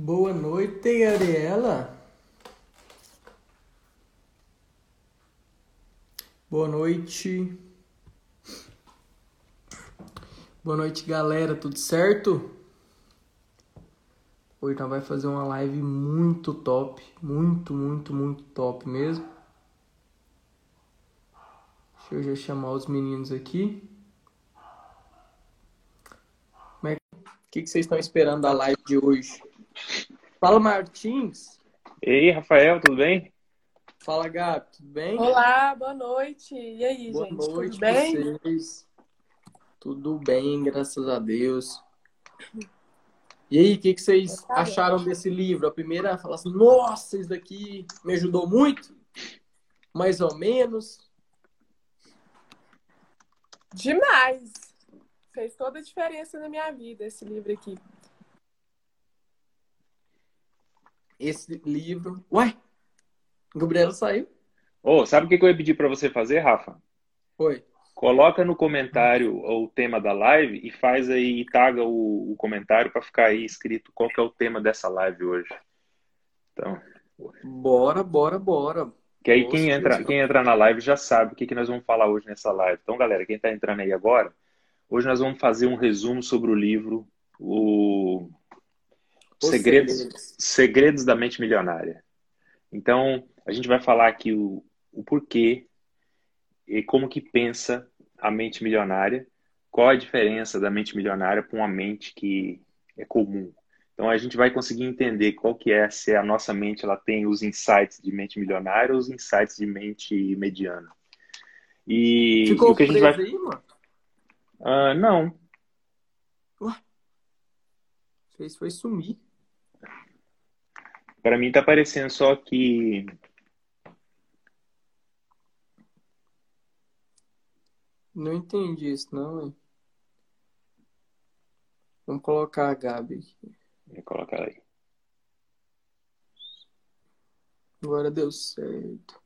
Boa noite, Gabriela. Boa noite. Boa noite, galera. Tudo certo? Hoje nós vai fazer uma live muito top, muito, muito, muito top mesmo. Deixa eu já chamar os meninos aqui. Como é. O que vocês estão esperando da live de hoje? Fala, Martins. Ei, Rafael, tudo bem? Fala, Gabi, tudo bem? Olá, boa noite. E aí, boa gente? noite, tudo bem? vocês. Tudo bem, graças a Deus. E aí, o que, que vocês acharam desse livro? A primeira, fala assim, nossa, isso daqui me ajudou muito? Mais ou menos? Demais! Fez toda a diferença na minha vida esse livro aqui. Esse livro... Ué, Gabriela saiu? Ô, sabe o que eu ia pedir para você fazer, Rafa? Foi. Coloca no comentário o tema da live e faz aí, e taga o, o comentário para ficar aí escrito qual que é o tema dessa live hoje. Então, Bora, bora, bora. que aí Nossa, quem entra, quem entra na live já sabe o que que nós vamos falar hoje nessa live. Então, galera, quem está entrando aí agora, hoje nós vamos fazer um resumo sobre o livro O Segredos, segredos. Segredos da Mente Milionária. Então, a gente vai falar aqui o, o porquê e como que pensa a mente milionária, qual a diferença da mente milionária para uma mente que é comum. Então, a gente vai conseguir entender qual que é, se a nossa mente ela tem os insights de mente milionária ou os insights de mente mediana. E, Ficou o que a gente vai... aí, mano? Ah, não, Fez foi sumir. Para mim tá parecendo só que Não entendi isso, não, hein? Vamos colocar a Gabi aqui. Vou colocar aí. Agora deu certo.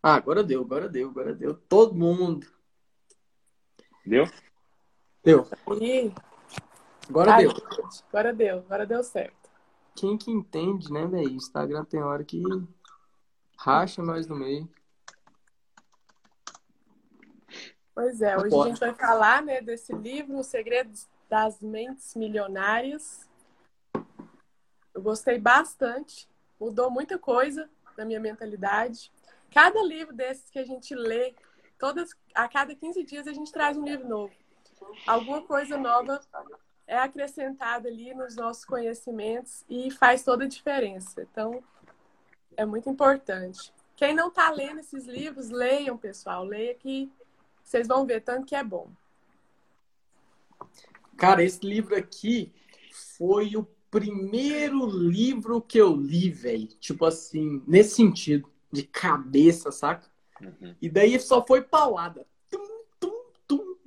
Ah, agora deu, agora deu, agora deu. Todo mundo. Deu? Deu. E Agora Ai, deu. agora deu, agora deu certo. Quem que entende, né, velho? Instagram tem hora que racha nós no meio. Pois é, hoje a gente vai falar né, desse livro, Os Segredos das Mentes Milionárias. Eu gostei bastante, mudou muita coisa na minha mentalidade. Cada livro desses que a gente lê, todas, a cada 15 dias a gente traz um livro novo. Alguma coisa nova é acrescentada ali nos nossos conhecimentos e faz toda a diferença. Então, é muito importante. Quem não está lendo esses livros, leiam, pessoal. Leia que vocês vão ver tanto que é bom. Cara, esse livro aqui foi o primeiro livro que eu li, velho. Tipo assim, nesse sentido, de cabeça, saca? Uhum. E daí só foi paulada.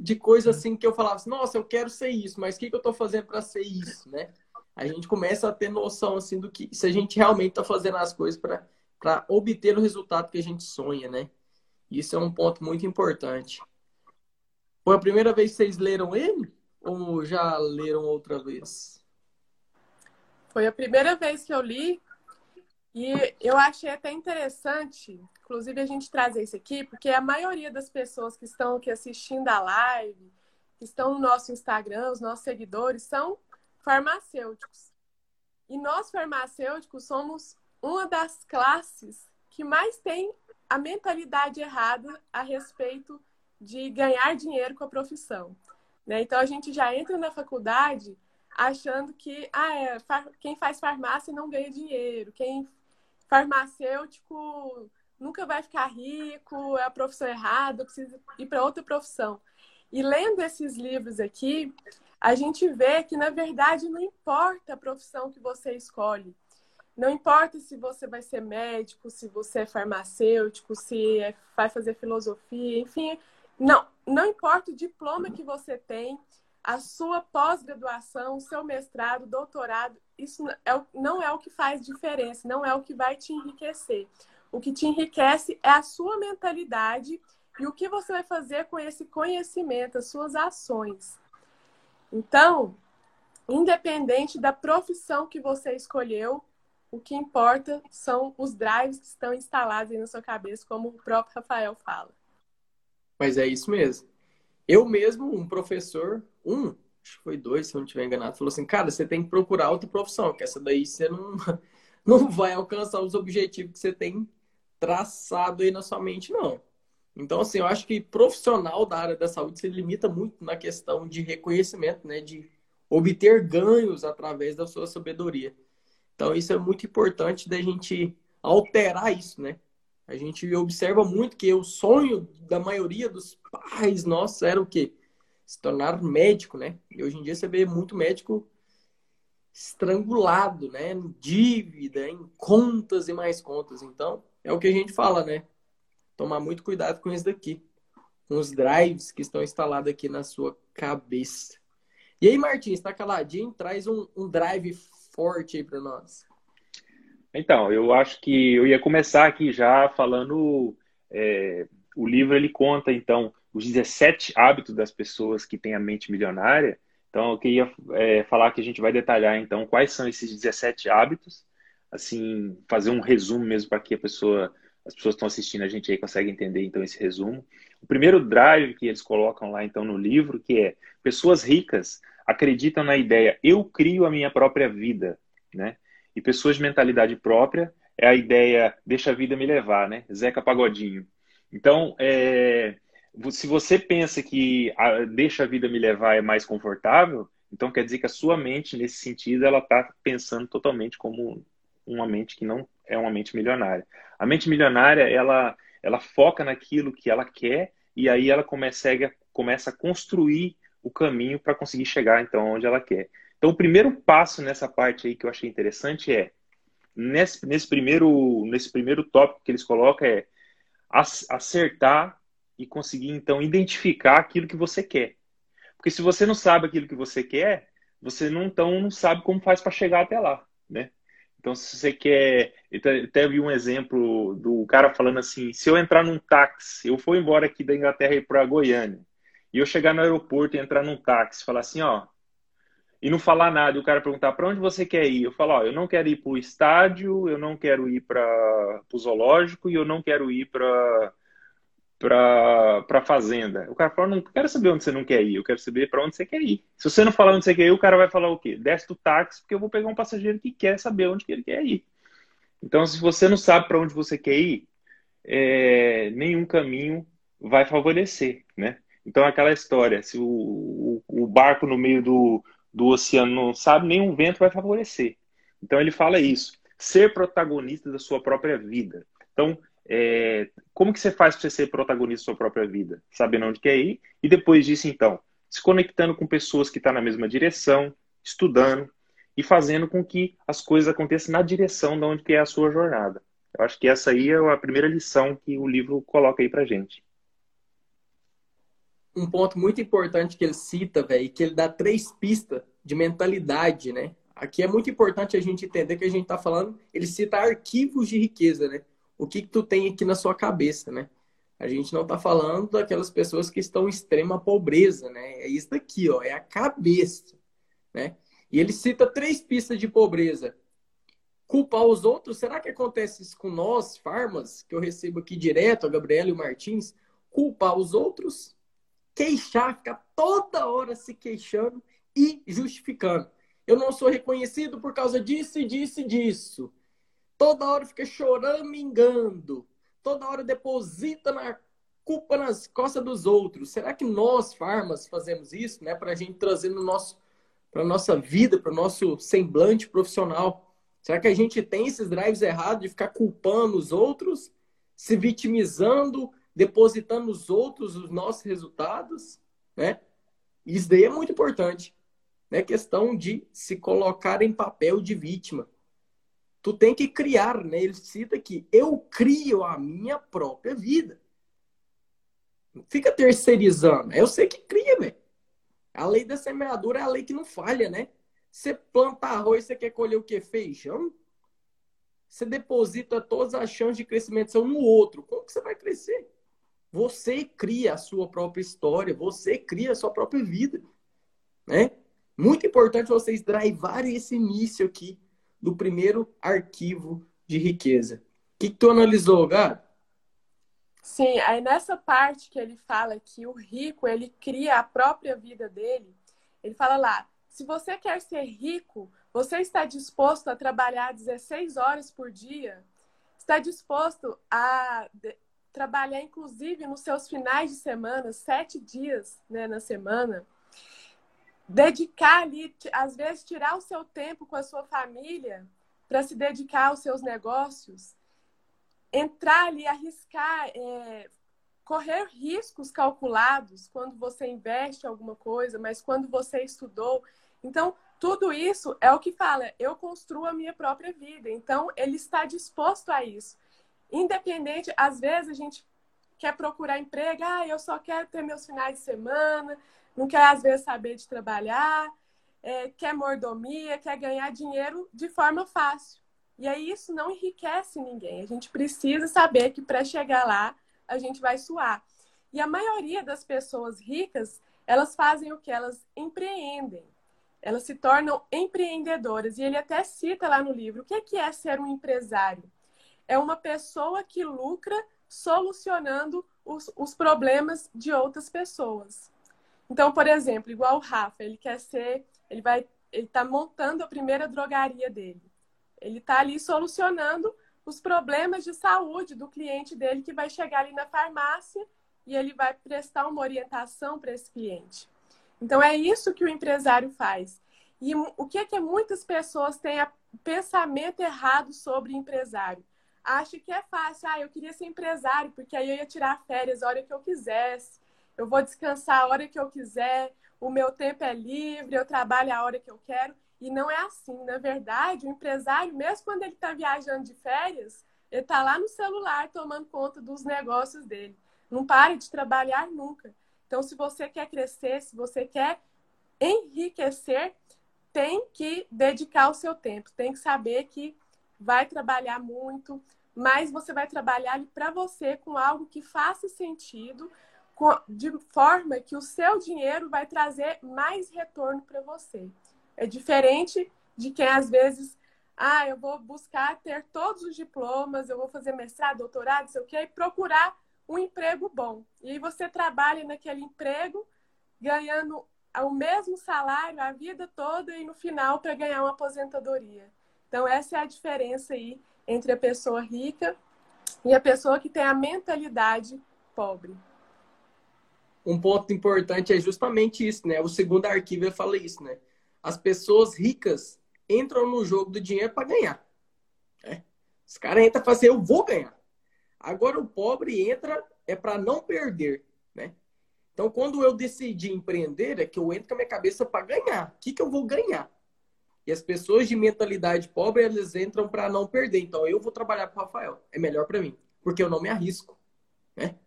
De coisa assim que eu falava assim, nossa, eu quero ser isso, mas o que, que eu tô fazendo para ser isso, né? A gente começa a ter noção assim do que se a gente realmente tá fazendo as coisas para obter o resultado que a gente sonha, né? Isso é um ponto muito importante. Foi a primeira vez que vocês leram ele? Ou já leram outra vez? Foi a primeira vez que eu li e eu achei até interessante, inclusive a gente trazer isso aqui, porque a maioria das pessoas que estão aqui assistindo a live, que estão no nosso Instagram, os nossos seguidores, são farmacêuticos. E nós farmacêuticos somos uma das classes que mais tem a mentalidade errada a respeito de ganhar dinheiro com a profissão. Né? Então a gente já entra na faculdade achando que ah, é, quem faz farmácia não ganha dinheiro, quem farmacêutico nunca vai ficar rico, é a profissão errada, precisa ir para outra profissão. E lendo esses livros aqui, a gente vê que, na verdade, não importa a profissão que você escolhe. Não importa se você vai ser médico, se você é farmacêutico, se é, vai fazer filosofia, enfim. Não, não importa o diploma que você tem, a sua pós-graduação, o seu mestrado, doutorado, isso é, não é o que faz diferença, não é o que vai te enriquecer. O que te enriquece é a sua mentalidade e o que você vai fazer com esse conhecimento, as suas ações. Então, Independente da profissão que você escolheu, o que importa são os drives que estão instalados aí na sua cabeça, como o próprio Rafael fala. Mas é isso mesmo. Eu mesmo, um professor, um, foi dois, se eu não estiver enganado, falou assim, cara, você tem que procurar outra profissão, que essa daí você não, não vai alcançar os objetivos que você tem traçado aí na sua mente, não. Então, assim, eu acho que profissional da área da saúde se limita muito na questão de reconhecimento, né? De obter ganhos através da sua sabedoria. Então, isso é muito importante da gente alterar isso, né? A gente observa muito que o sonho da maioria dos pais nossos era o quê? Se tornar médico, né? E hoje em dia você vê muito médico estrangulado, né? Em dívida, em contas e mais contas. Então, é o que a gente fala, né? Tomar muito cuidado com isso daqui. Com os drives que estão instalados aqui na sua cabeça. E aí, Martins, está caladinho? Traz um, um drive forte aí para nós. Então, eu acho que eu ia começar aqui já falando. É, o livro ele conta, então, os 17 hábitos das pessoas que têm a mente milionária. Então, eu queria é, falar que a gente vai detalhar, então, quais são esses 17 hábitos. Assim, fazer um resumo mesmo para que a pessoa, as pessoas que estão assistindo a gente aí conseguem entender, então, esse resumo. O primeiro drive que eles colocam lá, então, no livro, que é pessoas ricas acreditam na ideia eu crio a minha própria vida, né? E pessoas de mentalidade própria é a ideia deixa a vida me levar, né? Zeca Pagodinho. Então, é, se você pensa que a, deixa a vida me levar é mais confortável, então quer dizer que a sua mente, nesse sentido, ela está pensando totalmente como uma mente que não é uma mente milionária. A mente milionária, ela, ela foca naquilo que ela quer e aí ela começa, começa a construir o caminho para conseguir chegar então onde ela quer. Então, o primeiro passo nessa parte aí que eu achei interessante é nesse, nesse primeiro nesse primeiro tópico que eles colocam é acertar e conseguir então identificar aquilo que você quer. Porque se você não sabe aquilo que você quer, você não então não sabe como faz para chegar até lá, né? Então, se você quer. Eu até vi um exemplo do cara falando assim: se eu entrar num táxi, eu for embora aqui da Inglaterra e para Goiânia, e eu chegar no aeroporto e entrar num táxi, falar assim, ó, e não falar nada, e o cara perguntar para onde você quer ir, eu falo, ó, eu não quero ir para o estádio, eu não quero ir para o zoológico e eu não quero ir para para para fazenda. O cara fala, não quero saber onde você não quer ir, eu quero saber para onde você quer ir. Se você não falar onde você quer ir, o cara vai falar o quê? Desce do táxi, porque eu vou pegar um passageiro que quer saber onde que ele quer ir. Então, se você não sabe para onde você quer ir, é, nenhum caminho vai favorecer, né? Então, aquela história, se o, o, o barco no meio do, do oceano não sabe, nenhum vento vai favorecer. Então, ele fala isso, ser protagonista da sua própria vida. Então, é, como que você faz para você ser protagonista da sua própria vida? Sabendo onde quer ir, e depois disso, então, se conectando com pessoas que estão tá na mesma direção, estudando e fazendo com que as coisas aconteçam na direção de onde que é a sua jornada. Eu acho que essa aí é a primeira lição que o livro coloca aí para gente um ponto muito importante que ele cita, velho, que ele dá três pistas de mentalidade, né? Aqui é muito importante a gente entender que a gente tá falando, ele cita arquivos de riqueza, né? O que, que tu tem aqui na sua cabeça, né? A gente não tá falando daquelas pessoas que estão em extrema pobreza, né? É isso daqui, ó, é a cabeça, né? E ele cita três pistas de pobreza. Culpar os outros, será que acontece isso com nós, farmas, que eu recebo aqui direto, a Gabriela e o Martins? Culpar os outros queixar, ficar toda hora se queixando e justificando. Eu não sou reconhecido por causa disso e disso e disso. Toda hora fica choramingando. Toda hora deposita na culpa nas costas dos outros. Será que nós, farmas, fazemos isso, né? Para a gente trazer no nosso, para nossa vida, para o nosso semblante profissional. Será que a gente tem esses drives errados de ficar culpando os outros, se vitimizando, depositando nos outros os nossos resultados, né? Isso daí é muito importante. Né? Questão de se colocar em papel de vítima. Tu tem que criar, né? Ele cita aqui, eu crio a minha própria vida. fica terceirizando. Eu sei que cria, velho. A lei da semeadura é a lei que não falha, né? Você planta arroz, você quer colher o quê? Feijão? Você deposita todas as chances de crescimento são no outro. Como que você vai crescer? Você cria a sua própria história, você cria a sua própria vida, né? Muito importante vocês drivarem esse início aqui do primeiro arquivo de riqueza. O que, que tu analisou, Gabi? Sim, aí nessa parte que ele fala que o rico, ele cria a própria vida dele, ele fala lá, se você quer ser rico, você está disposto a trabalhar 16 horas por dia? Está disposto a trabalhar, inclusive, nos seus finais de semana, sete dias né, na semana? Dedicar ali, às vezes, tirar o seu tempo com a sua família para se dedicar aos seus negócios? Entrar ali, arriscar, é, correr riscos calculados quando você investe alguma coisa, mas quando você estudou. Então, tudo isso é o que fala, eu construo a minha própria vida. Então, ele está disposto a isso. Independente, às vezes a gente quer procurar emprego, ah, eu só quero ter meus finais de semana, não quer às vezes saber de trabalhar, é, quer mordomia, quer ganhar dinheiro de forma fácil. E aí isso não enriquece ninguém. A gente precisa saber que para chegar lá a gente vai suar. E a maioria das pessoas ricas, elas fazem o que? Elas empreendem elas se tornam empreendedoras. E ele até cita lá no livro: o que é ser um empresário? É uma pessoa que lucra solucionando os, os problemas de outras pessoas. Então, por exemplo, igual o Rafa, ele quer ser, ele vai, ele está montando a primeira drogaria dele. Ele está ali solucionando os problemas de saúde do cliente dele que vai chegar ali na farmácia e ele vai prestar uma orientação para esse cliente. Então é isso que o empresário faz. E o que é que muitas pessoas têm pensamento errado sobre empresário? Acha que é fácil, ah, eu queria ser empresário, porque aí eu ia tirar férias a hora que eu quisesse, eu vou descansar a hora que eu quiser, o meu tempo é livre, eu trabalho a hora que eu quero. E não é assim. Na verdade, o empresário, mesmo quando ele está viajando de férias, ele está lá no celular tomando conta dos negócios dele. Não para de trabalhar nunca. Então, se você quer crescer, se você quer enriquecer, tem que dedicar o seu tempo, tem que saber que vai trabalhar muito, mas você vai trabalhar para você com algo que faça sentido, de forma que o seu dinheiro vai trazer mais retorno para você. É diferente de quem às vezes, ah, eu vou buscar ter todos os diplomas, eu vou fazer mestrado, doutorado, sei o quê, e procurar um emprego bom. E aí você trabalha naquele emprego ganhando o mesmo salário a vida toda e no final para ganhar uma aposentadoria. Então essa é a diferença aí entre a pessoa rica e a pessoa que tem a mentalidade pobre. Um ponto importante é justamente isso, né? O segundo arquivo fala isso, né? As pessoas ricas entram no jogo do dinheiro para ganhar. Né? Os caras entram para fazer, eu vou ganhar. Agora o pobre entra é para não perder, né? Então, quando eu decidi empreender, é que eu entro com a minha cabeça para ganhar. O que, que eu vou ganhar? E as pessoas de mentalidade pobre, elas entram para não perder. Então, eu vou trabalhar com o Rafael. É melhor para mim, porque eu não me arrisco, né?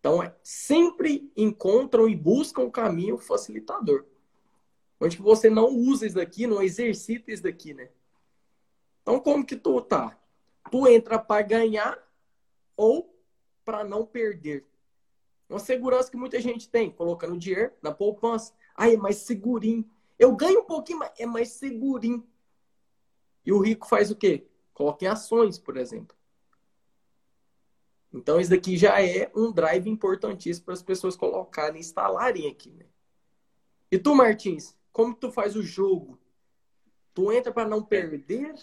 Então, é, sempre encontram e buscam o caminho facilitador. Onde que você não usa isso daqui, não exercita isso daqui, né? Então, como que tu tá? Tu entra para ganhar ou para não perder. Uma segurança que muita gente tem, colocando dinheiro na poupança. Ah, é mais segurinho. Eu ganho um pouquinho, mas é mais segurinho. E o rico faz o quê? Coloca em ações, por exemplo. Então, isso daqui já é um drive importantíssimo para as pessoas colocarem, instalarem aqui. Né? E tu, Martins, como tu faz o jogo? Tu entra para não perder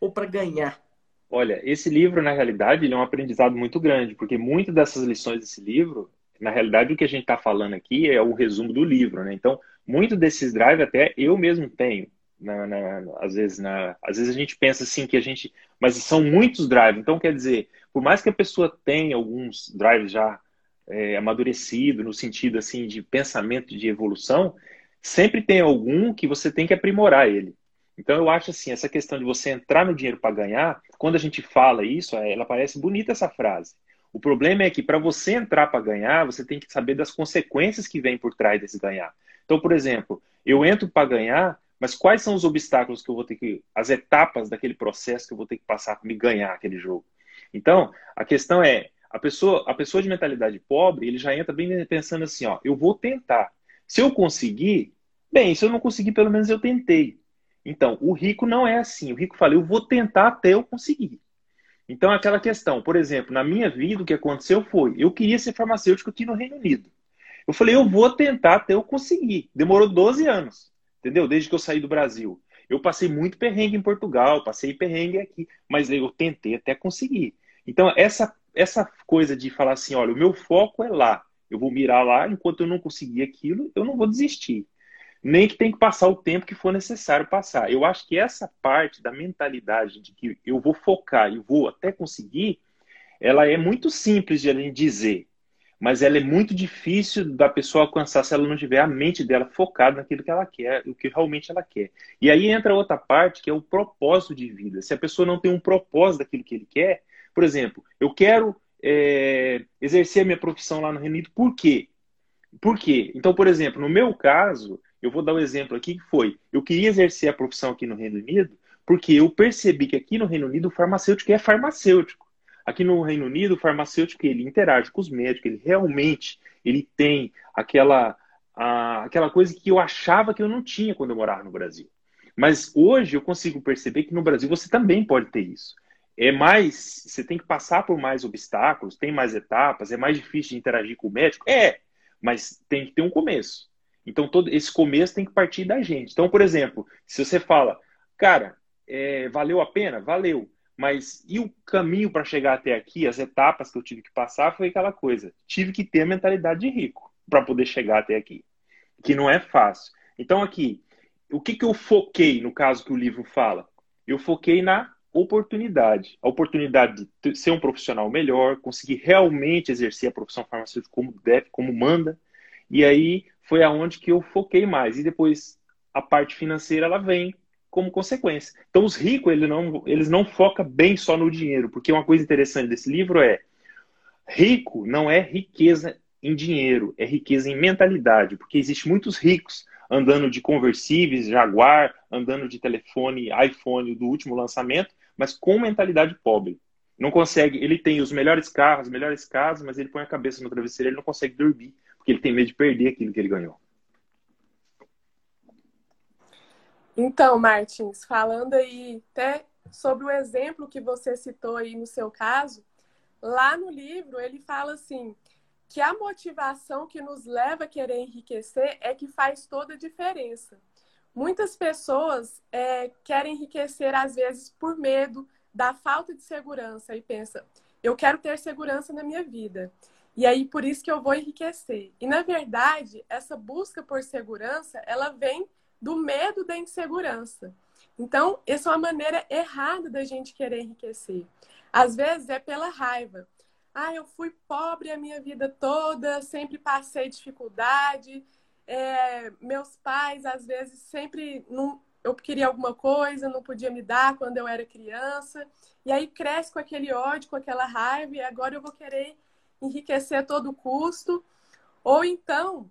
ou para ganhar? Olha, esse livro, na realidade, ele é um aprendizado muito grande, porque muitas dessas lições desse livro, na realidade, o que a gente está falando aqui é o resumo do livro, né? Então, muito desses drives até eu mesmo tenho. Na, na, às, vezes, na, às vezes a gente pensa assim que a gente. Mas são muitos drives. Então, quer dizer, por mais que a pessoa tenha alguns drives já é, amadurecido, no sentido assim de pensamento de evolução, sempre tem algum que você tem que aprimorar ele. Então eu acho assim, essa questão de você entrar no dinheiro para ganhar, quando a gente fala isso, é, ela parece bonita essa frase. O problema é que para você entrar para ganhar, você tem que saber das consequências que vêm por trás desse ganhar. Então, por exemplo, eu entro para ganhar, mas quais são os obstáculos que eu vou ter que, as etapas daquele processo que eu vou ter que passar para me ganhar aquele jogo? Então, a questão é, a pessoa, a pessoa de mentalidade pobre, ele já entra bem pensando assim, ó, eu vou tentar. Se eu conseguir, Bem, se eu não conseguir, pelo menos eu tentei. Então, o rico não é assim. O rico fala, eu vou tentar até eu conseguir. Então, aquela questão, por exemplo, na minha vida, o que aconteceu foi, eu queria ser farmacêutico aqui no Reino Unido. Eu falei, eu vou tentar até eu conseguir. Demorou 12 anos, entendeu? Desde que eu saí do Brasil. Eu passei muito perrengue em Portugal, passei perrengue aqui, mas eu tentei até conseguir. Então, essa, essa coisa de falar assim, olha, o meu foco é lá, eu vou mirar lá, enquanto eu não conseguir aquilo, eu não vou desistir. Nem que tem que passar o tempo que for necessário passar. Eu acho que essa parte da mentalidade de que eu vou focar e vou até conseguir, ela é muito simples de dizer mas ela é muito difícil da pessoa alcançar se ela não tiver a mente dela focada naquilo que ela quer, o que realmente ela quer. E aí entra outra parte que é o propósito de vida. Se a pessoa não tem um propósito daquilo que ele quer, por exemplo, eu quero é, exercer a minha profissão lá no Reino Unido, por quê? Por quê? Então, por exemplo, no meu caso, eu vou dar um exemplo aqui que foi, eu queria exercer a profissão aqui no Reino Unido porque eu percebi que aqui no Reino Unido o farmacêutico é farmacêutico. Aqui no Reino Unido, o farmacêutico ele interage com os médicos, ele realmente ele tem aquela, a, aquela coisa que eu achava que eu não tinha quando eu morava no Brasil. Mas hoje eu consigo perceber que no Brasil você também pode ter isso. É mais, você tem que passar por mais obstáculos, tem mais etapas, é mais difícil de interagir com o médico? É, mas tem que ter um começo. Então todo esse começo tem que partir da gente. Então, por exemplo, se você fala, cara, é, valeu a pena? Valeu. Mas e o caminho para chegar até aqui, as etapas que eu tive que passar, foi aquela coisa. Tive que ter a mentalidade de rico para poder chegar até aqui, que não é fácil. Então, aqui, o que, que eu foquei no caso que o livro fala? Eu foquei na oportunidade. A oportunidade de ser um profissional melhor, conseguir realmente exercer a profissão farmacêutica como deve, como manda. E aí foi aonde que eu foquei mais. E depois a parte financeira ela vem como consequência. Então, os ricos, eles não, eles não focam bem só no dinheiro, porque uma coisa interessante desse livro é rico não é riqueza em dinheiro, é riqueza em mentalidade, porque existe muitos ricos andando de conversíveis, Jaguar, andando de telefone, iPhone do último lançamento, mas com mentalidade pobre. Não consegue, ele tem os melhores carros, as melhores casas, mas ele põe a cabeça no travesseiro, ele não consegue dormir, porque ele tem medo de perder aquilo que ele ganhou. Então, Martins, falando aí até sobre o exemplo que você citou aí no seu caso, lá no livro ele fala assim que a motivação que nos leva a querer enriquecer é que faz toda a diferença. Muitas pessoas é, querem enriquecer às vezes por medo da falta de segurança e pensa, eu quero ter segurança na minha vida. E aí por isso que eu vou enriquecer. E na verdade, essa busca por segurança, ela vem do medo da insegurança. Então, essa é uma maneira errada da gente querer enriquecer. Às vezes é pela raiva. Ah, eu fui pobre a minha vida toda, sempre passei dificuldade. É, meus pais, às vezes, sempre não, eu queria alguma coisa, não podia me dar quando eu era criança. E aí cresce com aquele ódio, com aquela raiva, e agora eu vou querer enriquecer a todo custo. Ou então,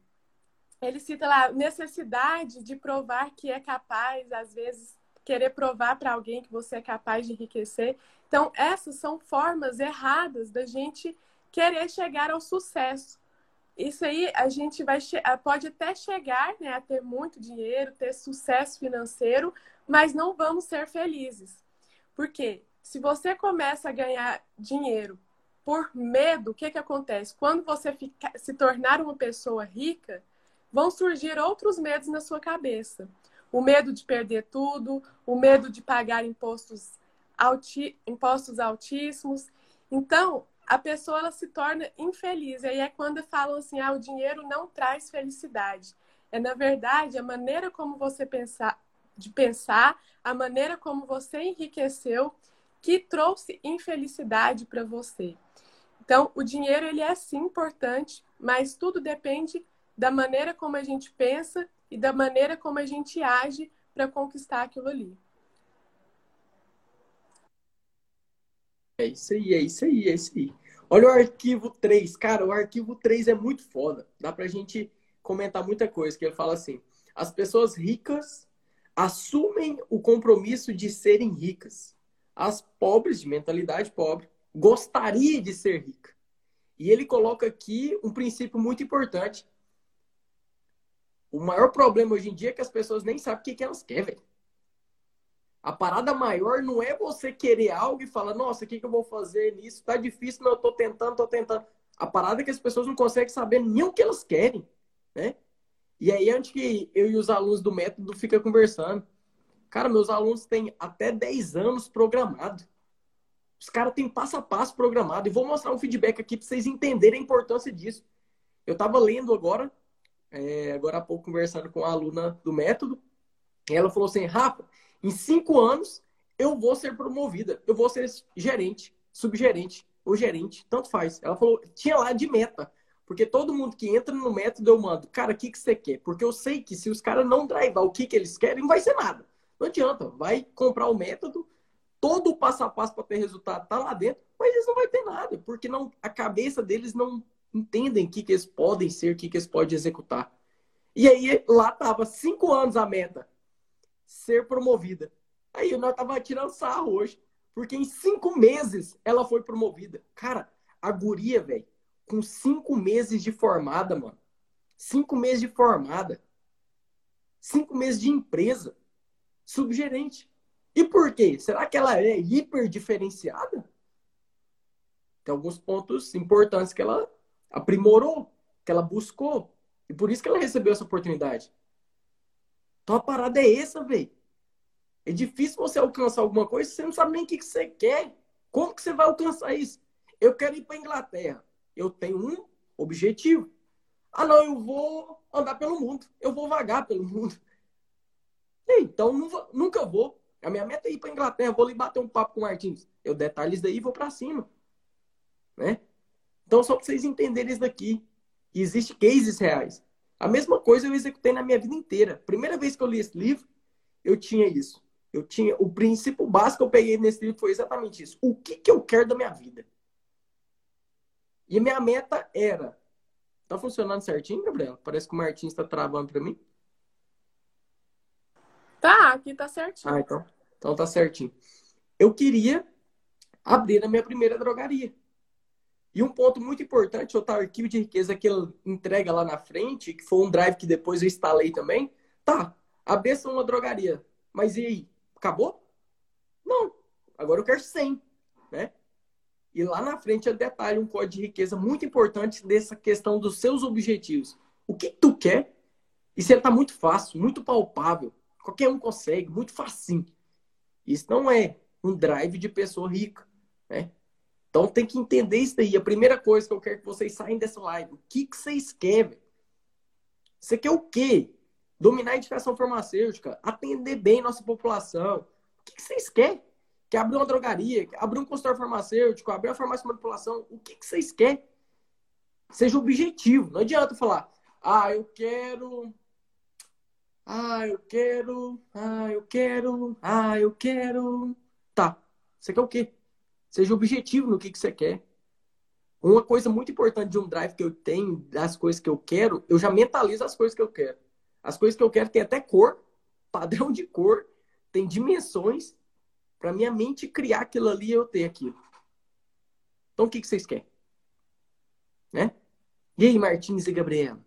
ele cita lá necessidade de provar que é capaz, às vezes querer provar para alguém que você é capaz de enriquecer. Então, essas são formas erradas da gente querer chegar ao sucesso. Isso aí a gente vai pode até chegar né, a ter muito dinheiro, ter sucesso financeiro, mas não vamos ser felizes. Porque se você começa a ganhar dinheiro por medo, o que, que acontece? Quando você fica, se tornar uma pessoa rica, vão surgir outros medos na sua cabeça. O medo de perder tudo, o medo de pagar impostos, alti... impostos altíssimos. Então, a pessoa ela se torna infeliz. E aí é quando falam assim: ah, o dinheiro não traz felicidade. É, na verdade, a maneira como você pensar, de pensar, a maneira como você enriqueceu, que trouxe infelicidade para você. Então, o dinheiro ele é sim importante, mas tudo depende da maneira como a gente pensa e da maneira como a gente age para conquistar aquilo ali. É isso aí, é isso aí, é isso aí. Olha o arquivo 3, cara, o arquivo 3 é muito foda. Dá pra gente comentar muita coisa, que ele fala assim: as pessoas ricas assumem o compromisso de serem ricas. As pobres, de mentalidade pobre, gostariam de ser rica. E ele coloca aqui um princípio muito importante, o maior problema hoje em dia é que as pessoas nem sabem o que, elas querem. A parada maior não é você querer algo e falar, nossa, o que, que eu vou fazer nisso? Tá difícil, mas eu tô tentando, tô tentando. A parada é que as pessoas não conseguem saber nem o que elas querem, né? E aí, antes que eu e os alunos do método fica conversando, cara, meus alunos têm até 10 anos programado. Os caras têm passo a passo programado. E vou mostrar um feedback aqui para vocês entenderem a importância disso. Eu estava lendo agora, é, agora há pouco, conversando com a aluna do método. Ela falou assim: Rafa, em cinco anos, eu vou ser promovida. Eu vou ser gerente, subgerente ou gerente, tanto faz. Ela falou, tinha lá de meta. Porque todo mundo que entra no método, eu mando, cara, o que, que você quer? Porque eu sei que se os caras não drivar o que, que eles querem, não vai ser nada. Não adianta. Vai comprar o método, todo o passo a passo para ter resultado tá lá dentro, mas eles não vão ter nada, porque não, a cabeça deles não entendem o que, que eles podem ser, o que, que eles podem executar. E aí lá tava cinco anos a meta ser promovida. Aí nós tava tirando sarro hoje. Porque em cinco meses ela foi promovida. Cara, a guria, velho, com cinco meses de formada, mano. Cinco meses de formada. Cinco meses de empresa. Subgerente. E por quê? Será que ela é hiper diferenciada? Tem alguns pontos importantes que ela aprimorou, que ela buscou. E por isso que ela recebeu essa oportunidade. Então a parada é essa, velho. É difícil você alcançar alguma coisa você não sabe nem o que, você quer. Como que você vai alcançar isso? Eu quero ir para Inglaterra. Eu tenho um objetivo. Ah, não, eu vou andar pelo mundo. Eu vou vagar pelo mundo. Então, nunca vou. A minha meta é ir para Inglaterra. Vou ali bater um papo com o Martins. Eu detalhes daí e vou para cima. Né? Então, só para vocês entenderem isso daqui. Existem cases reais. A mesma coisa eu executei na minha vida inteira. Primeira vez que eu li esse livro, eu tinha isso. Eu tinha o princípio básico que eu peguei nesse livro foi exatamente isso. O que, que eu quero da minha vida? E minha meta era. Tá funcionando certinho, Gabriela? Parece que o Martins está travando para mim. Tá, aqui tá certinho. Ah, então. Então tá certinho. Eu queria abrir a minha primeira drogaria. E um ponto muito importante, o arquivo de riqueza que ele entrega lá na frente, que foi um drive que depois eu instalei também, tá, a é uma drogaria. Mas e aí? Acabou? Não. Agora eu quero 100, né? E lá na frente ele detalha um código de riqueza muito importante dessa questão dos seus objetivos. O que tu quer? Isso ele tá muito fácil, muito palpável. Qualquer um consegue, muito facinho. Isso não é um drive de pessoa rica, né? Então tem que entender isso daí. A primeira coisa que eu quero que vocês saiam dessa live. O que, que vocês querem? Você quer o quê? Dominar a indicação farmacêutica, atender bem nossa população. O que, que vocês querem? Quer abrir uma drogaria, abrir um consultório farmacêutico, abrir uma farmácia de manipulação? O que, que vocês querem? Seja objetivo. Não adianta falar, ah, eu quero. Ah, eu quero. Ah, eu quero. Ah, eu quero. Tá. Você quer o quê? Seja objetivo no que, que você quer. Uma coisa muito importante de um drive que eu tenho, das coisas que eu quero, eu já mentalizo as coisas que eu quero. As coisas que eu quero tem até cor, padrão de cor, tem dimensões, para minha mente criar aquilo ali e eu ter aquilo. Então, o que, que vocês querem? Né? E aí, Martins e Gabriela?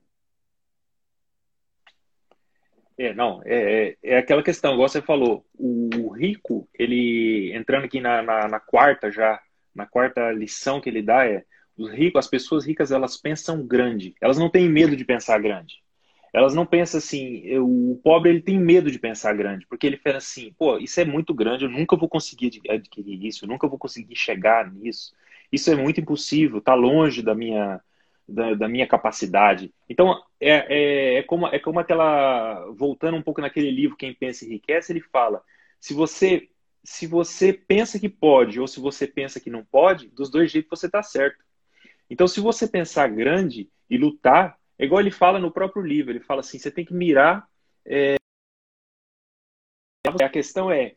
É, não, é, é, é aquela questão, igual você falou, o rico, ele, entrando aqui na, na, na, quarta já, na quarta lição que ele dá é, os ricos, as pessoas ricas, elas pensam grande, elas não têm medo de pensar grande. Elas não pensam assim, eu, o pobre ele tem medo de pensar grande, porque ele pensa assim, pô, isso é muito grande, eu nunca vou conseguir adquirir isso, eu nunca vou conseguir chegar nisso, isso é muito impossível, tá longe da minha, da, da, minha capacidade. Então, é, é, é, como, é como aquela. Voltando um pouco naquele livro Quem Pensa Enriquece, ele fala: se você, se você pensa que pode ou se você pensa que não pode, dos dois jeitos você está certo. Então, se você pensar grande e lutar, é igual ele fala no próprio livro: ele fala assim, você tem que mirar. É... A questão é.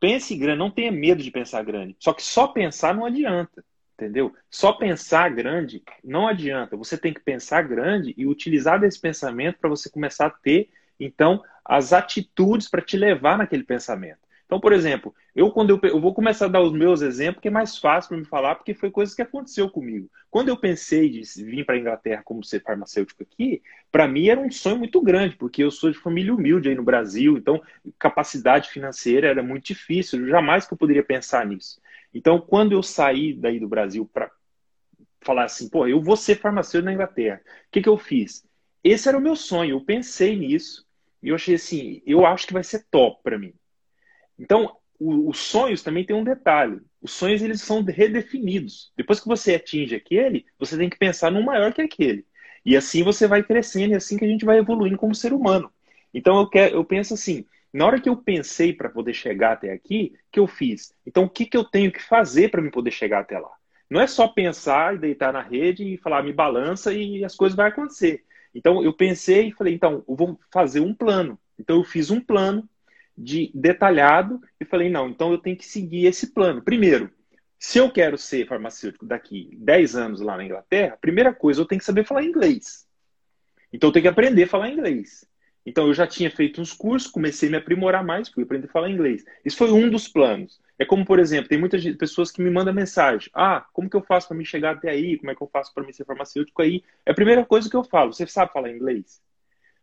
Pense grande, não tenha medo de pensar grande. Só que só pensar não adianta. Entendeu? Só pensar grande não adianta. Você tem que pensar grande e utilizar desse pensamento para você começar a ter, então, as atitudes para te levar naquele pensamento. Então, por exemplo, eu quando eu, eu vou começar a dar os meus exemplos, que é mais fácil para me falar, porque foi coisas que aconteceu comigo. Quando eu pensei de vir para a Inglaterra como ser farmacêutico aqui, para mim era um sonho muito grande, porque eu sou de família humilde aí no Brasil, então capacidade financeira era muito difícil, jamais que eu poderia pensar nisso. Então, quando eu saí daí do Brasil para falar assim, pô, eu vou ser farmacêutico na Inglaterra, o que, que eu fiz? Esse era o meu sonho, eu pensei nisso, e eu achei assim, eu acho que vai ser top para mim. Então, o, os sonhos também tem um detalhe. Os sonhos eles são redefinidos. Depois que você atinge aquele, você tem que pensar num maior que aquele. E assim você vai crescendo, e assim que a gente vai evoluindo como ser humano. Então eu, quero, eu penso assim, na hora que eu pensei para poder chegar até aqui, que eu fiz? Então o que, que eu tenho que fazer para me poder chegar até lá? Não é só pensar e deitar na rede e falar me balança e as coisas vão acontecer. Então eu pensei e falei, então eu vou fazer um plano. Então eu fiz um plano de detalhado e falei, não, então eu tenho que seguir esse plano. Primeiro, se eu quero ser farmacêutico daqui 10 anos lá na Inglaterra, primeira coisa, eu tenho que saber falar inglês. Então eu tenho que aprender a falar inglês. Então eu já tinha feito uns cursos, comecei a me aprimorar mais, fui aprender a falar inglês. Isso foi um dos planos. É como, por exemplo, tem muitas pessoas que me mandam mensagem: Ah, como que eu faço para me chegar até aí? Como é que eu faço para me ser farmacêutico aí? É a primeira coisa que eu falo: Você sabe falar inglês?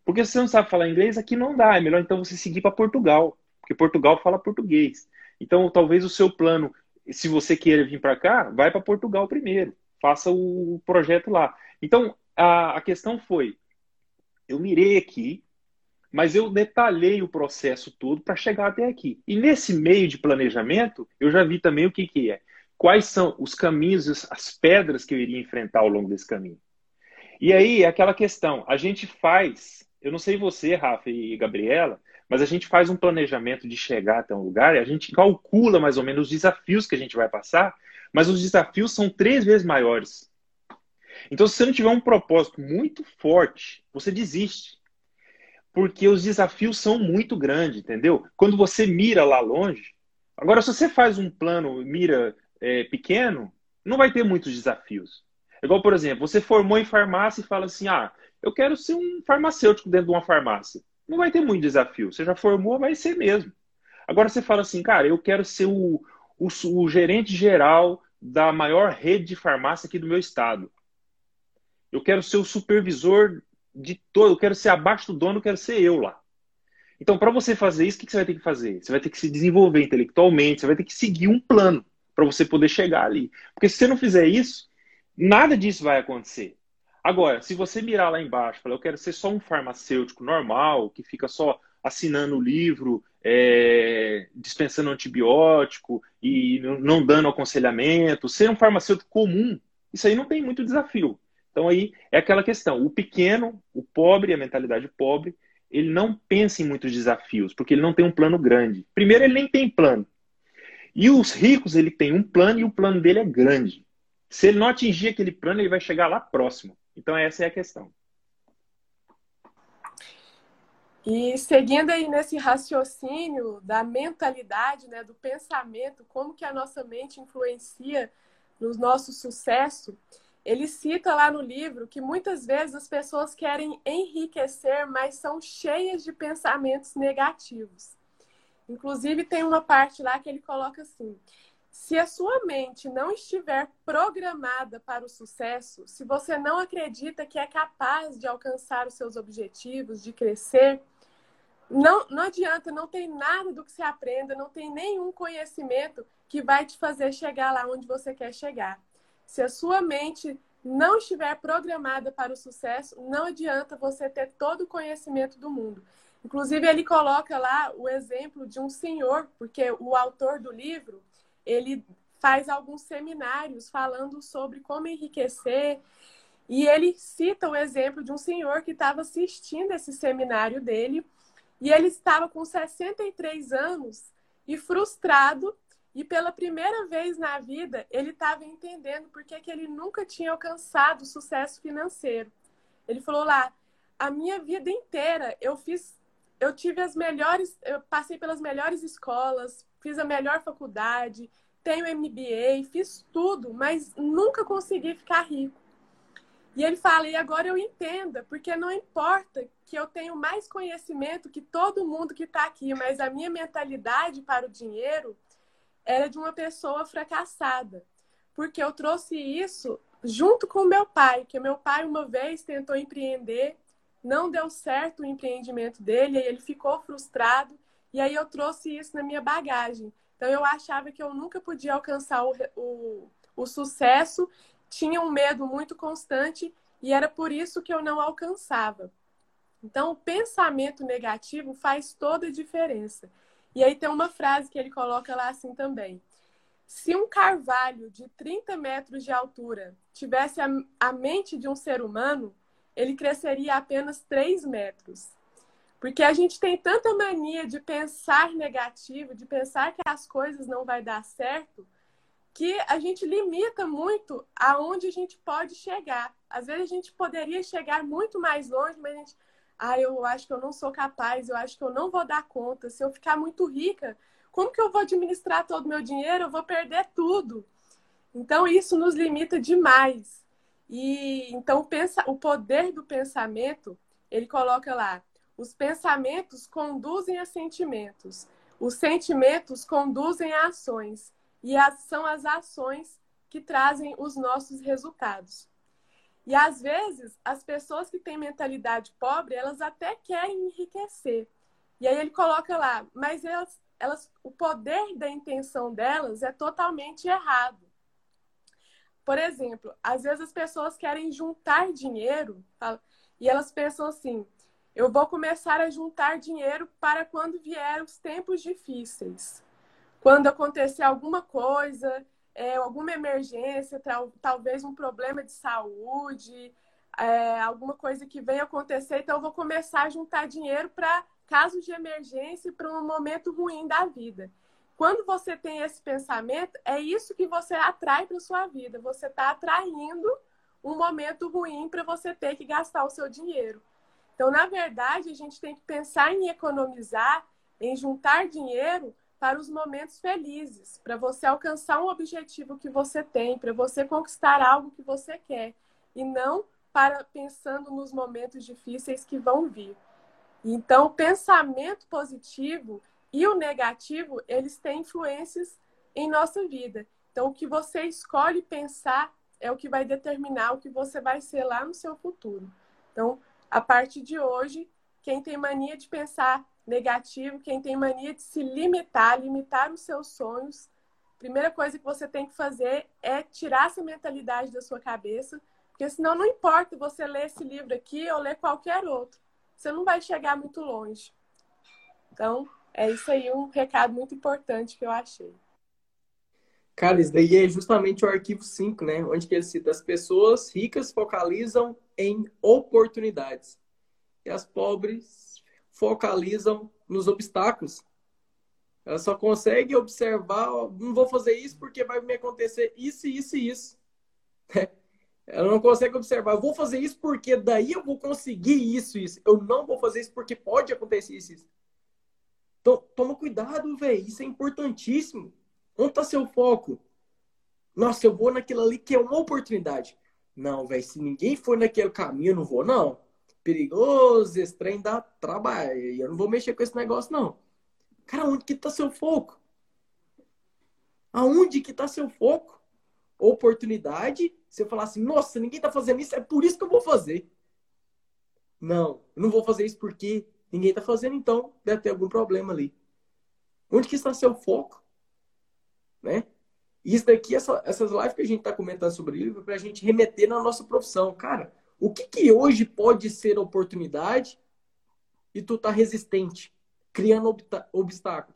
Porque se você não sabe falar inglês, aqui não dá. É melhor então você seguir para Portugal, porque Portugal fala português. Então, talvez o seu plano, se você queira vir para cá, vai para Portugal primeiro. Faça o projeto lá. Então, a, a questão foi: eu mirei aqui, mas eu detalhei o processo todo para chegar até aqui. E nesse meio de planejamento, eu já vi também o que, que é. Quais são os caminhos, as pedras que eu iria enfrentar ao longo desse caminho. E aí, aquela questão, a gente faz eu não sei você, Rafa e Gabriela, mas a gente faz um planejamento de chegar até um lugar e a gente calcula mais ou menos os desafios que a gente vai passar, mas os desafios são três vezes maiores. Então, se você não tiver um propósito muito forte, você desiste. Porque os desafios são muito grandes, entendeu? Quando você mira lá longe. Agora, se você faz um plano, mira é, pequeno, não vai ter muitos desafios. Igual, por exemplo, você formou em farmácia e fala assim: ah, eu quero ser um farmacêutico dentro de uma farmácia. Não vai ter muito desafio. Você já formou, vai ser mesmo. Agora você fala assim, cara, eu quero ser o, o, o gerente geral da maior rede de farmácia aqui do meu estado. Eu quero ser o supervisor de todo, eu quero ser abaixo do dono, eu quero ser eu lá. Então, para você fazer isso, o que você vai ter que fazer? Você vai ter que se desenvolver intelectualmente, você vai ter que seguir um plano para você poder chegar ali. Porque se você não fizer isso, nada disso vai acontecer. Agora, se você mirar lá embaixo, falar, eu quero ser só um farmacêutico normal, que fica só assinando o livro, é, dispensando antibiótico e não dando aconselhamento, ser um farmacêutico comum, isso aí não tem muito desafio. Então aí é aquela questão, o pequeno, o pobre, a mentalidade pobre, ele não pensa em muitos desafios, porque ele não tem um plano grande. Primeiro, ele nem tem plano. E os ricos, ele tem um plano e o plano dele é grande. Se ele não atingir aquele plano, ele vai chegar lá próximo. Então, essa é a questão. E seguindo aí nesse raciocínio da mentalidade, né, do pensamento, como que a nossa mente influencia no nosso sucesso, ele cita lá no livro que muitas vezes as pessoas querem enriquecer, mas são cheias de pensamentos negativos. Inclusive tem uma parte lá que ele coloca assim: se a sua mente não estiver programada para o sucesso, se você não acredita que é capaz de alcançar os seus objetivos, de crescer, não, não adianta, não tem nada do que você aprenda, não tem nenhum conhecimento que vai te fazer chegar lá onde você quer chegar. Se a sua mente não estiver programada para o sucesso, não adianta você ter todo o conhecimento do mundo. Inclusive, ele coloca lá o exemplo de um senhor, porque o autor do livro ele faz alguns seminários falando sobre como enriquecer. E ele cita o exemplo de um senhor que estava assistindo esse seminário dele e ele estava com 63 anos e frustrado e pela primeira vez na vida ele estava entendendo por que ele nunca tinha alcançado sucesso financeiro. Ele falou lá: "A minha vida inteira eu fiz eu tive as melhores, eu passei pelas melhores escolas, fiz a melhor faculdade, tenho MBA, fiz tudo, mas nunca consegui ficar rico. E ele fala, e agora eu entenda, porque não importa que eu tenho mais conhecimento que todo mundo que está aqui, mas a minha mentalidade para o dinheiro era de uma pessoa fracassada. Porque eu trouxe isso junto com meu pai, que meu pai uma vez tentou empreender, não deu certo o empreendimento dele, e ele ficou frustrado, e aí eu trouxe isso na minha bagagem. Então eu achava que eu nunca podia alcançar o, o, o sucesso, tinha um medo muito constante e era por isso que eu não alcançava. Então o pensamento negativo faz toda a diferença. E aí tem uma frase que ele coloca lá assim também. Se um carvalho de 30 metros de altura tivesse a, a mente de um ser humano, ele cresceria apenas 3 metros. Porque a gente tem tanta mania de pensar negativo, de pensar que as coisas não vai dar certo, que a gente limita muito aonde a gente pode chegar. Às vezes a gente poderia chegar muito mais longe, mas a gente, ah, eu acho que eu não sou capaz, eu acho que eu não vou dar conta. Se eu ficar muito rica, como que eu vou administrar todo o meu dinheiro? Eu vou perder tudo. Então isso nos limita demais. E então pensa, o poder do pensamento, ele coloca lá, os pensamentos conduzem a sentimentos. Os sentimentos conduzem a ações. E as, são as ações que trazem os nossos resultados. E às vezes, as pessoas que têm mentalidade pobre, elas até querem enriquecer. E aí ele coloca lá, mas elas, elas, o poder da intenção delas é totalmente errado. Por exemplo, às vezes as pessoas querem juntar dinheiro e elas pensam assim: eu vou começar a juntar dinheiro para quando vier os tempos difíceis. Quando acontecer alguma coisa, é, alguma emergência, tal, talvez um problema de saúde, é, alguma coisa que venha acontecer, então eu vou começar a juntar dinheiro para casos de emergência, para um momento ruim da vida. Quando você tem esse pensamento, é isso que você atrai para sua vida. Você está atraindo um momento ruim para você ter que gastar o seu dinheiro. Então, na verdade, a gente tem que pensar em economizar, em juntar dinheiro para os momentos felizes, para você alcançar um objetivo que você tem, para você conquistar algo que você quer, e não para pensando nos momentos difíceis que vão vir. Então, o pensamento positivo e o negativo, eles têm influências em nossa vida. Então, o que você escolhe pensar é o que vai determinar o que você vai ser lá no seu futuro. Então, a partir de hoje, quem tem mania de pensar negativo, quem tem mania de se limitar, limitar os seus sonhos, primeira coisa que você tem que fazer é tirar essa mentalidade da sua cabeça, porque senão não importa você ler esse livro aqui ou ler qualquer outro, você não vai chegar muito longe. Então, é isso aí um recado muito importante que eu achei. Cara, isso daí é justamente o arquivo 5, né? Onde que ele cita as pessoas ricas focalizam em oportunidades e as pobres focalizam nos obstáculos. Ela só consegue observar, não vou fazer isso porque vai me acontecer isso, isso e isso. Ela não consegue observar, vou fazer isso porque daí eu vou conseguir isso, isso. Eu não vou fazer isso porque pode acontecer isso, isso. Então, toma cuidado, velho. Isso é importantíssimo. Onde está seu foco? Nossa, eu vou naquilo ali que é uma oportunidade. Não, velho, se ninguém for naquele caminho, eu não vou, não. Perigoso, esse trem dá trabalho. Eu não vou mexer com esse negócio, não. Cara, onde que tá seu foco? Aonde que tá seu foco? Oportunidade, você falar assim, nossa, ninguém tá fazendo isso, é por isso que eu vou fazer. Não, eu não vou fazer isso porque ninguém tá fazendo, então deve ter algum problema ali. Onde que está seu foco? né? Isso daqui, essa, essas lives que a gente está comentando sobre livro, para a gente remeter na nossa profissão. Cara, o que, que hoje pode ser oportunidade e tu tá resistente, criando obstáculos?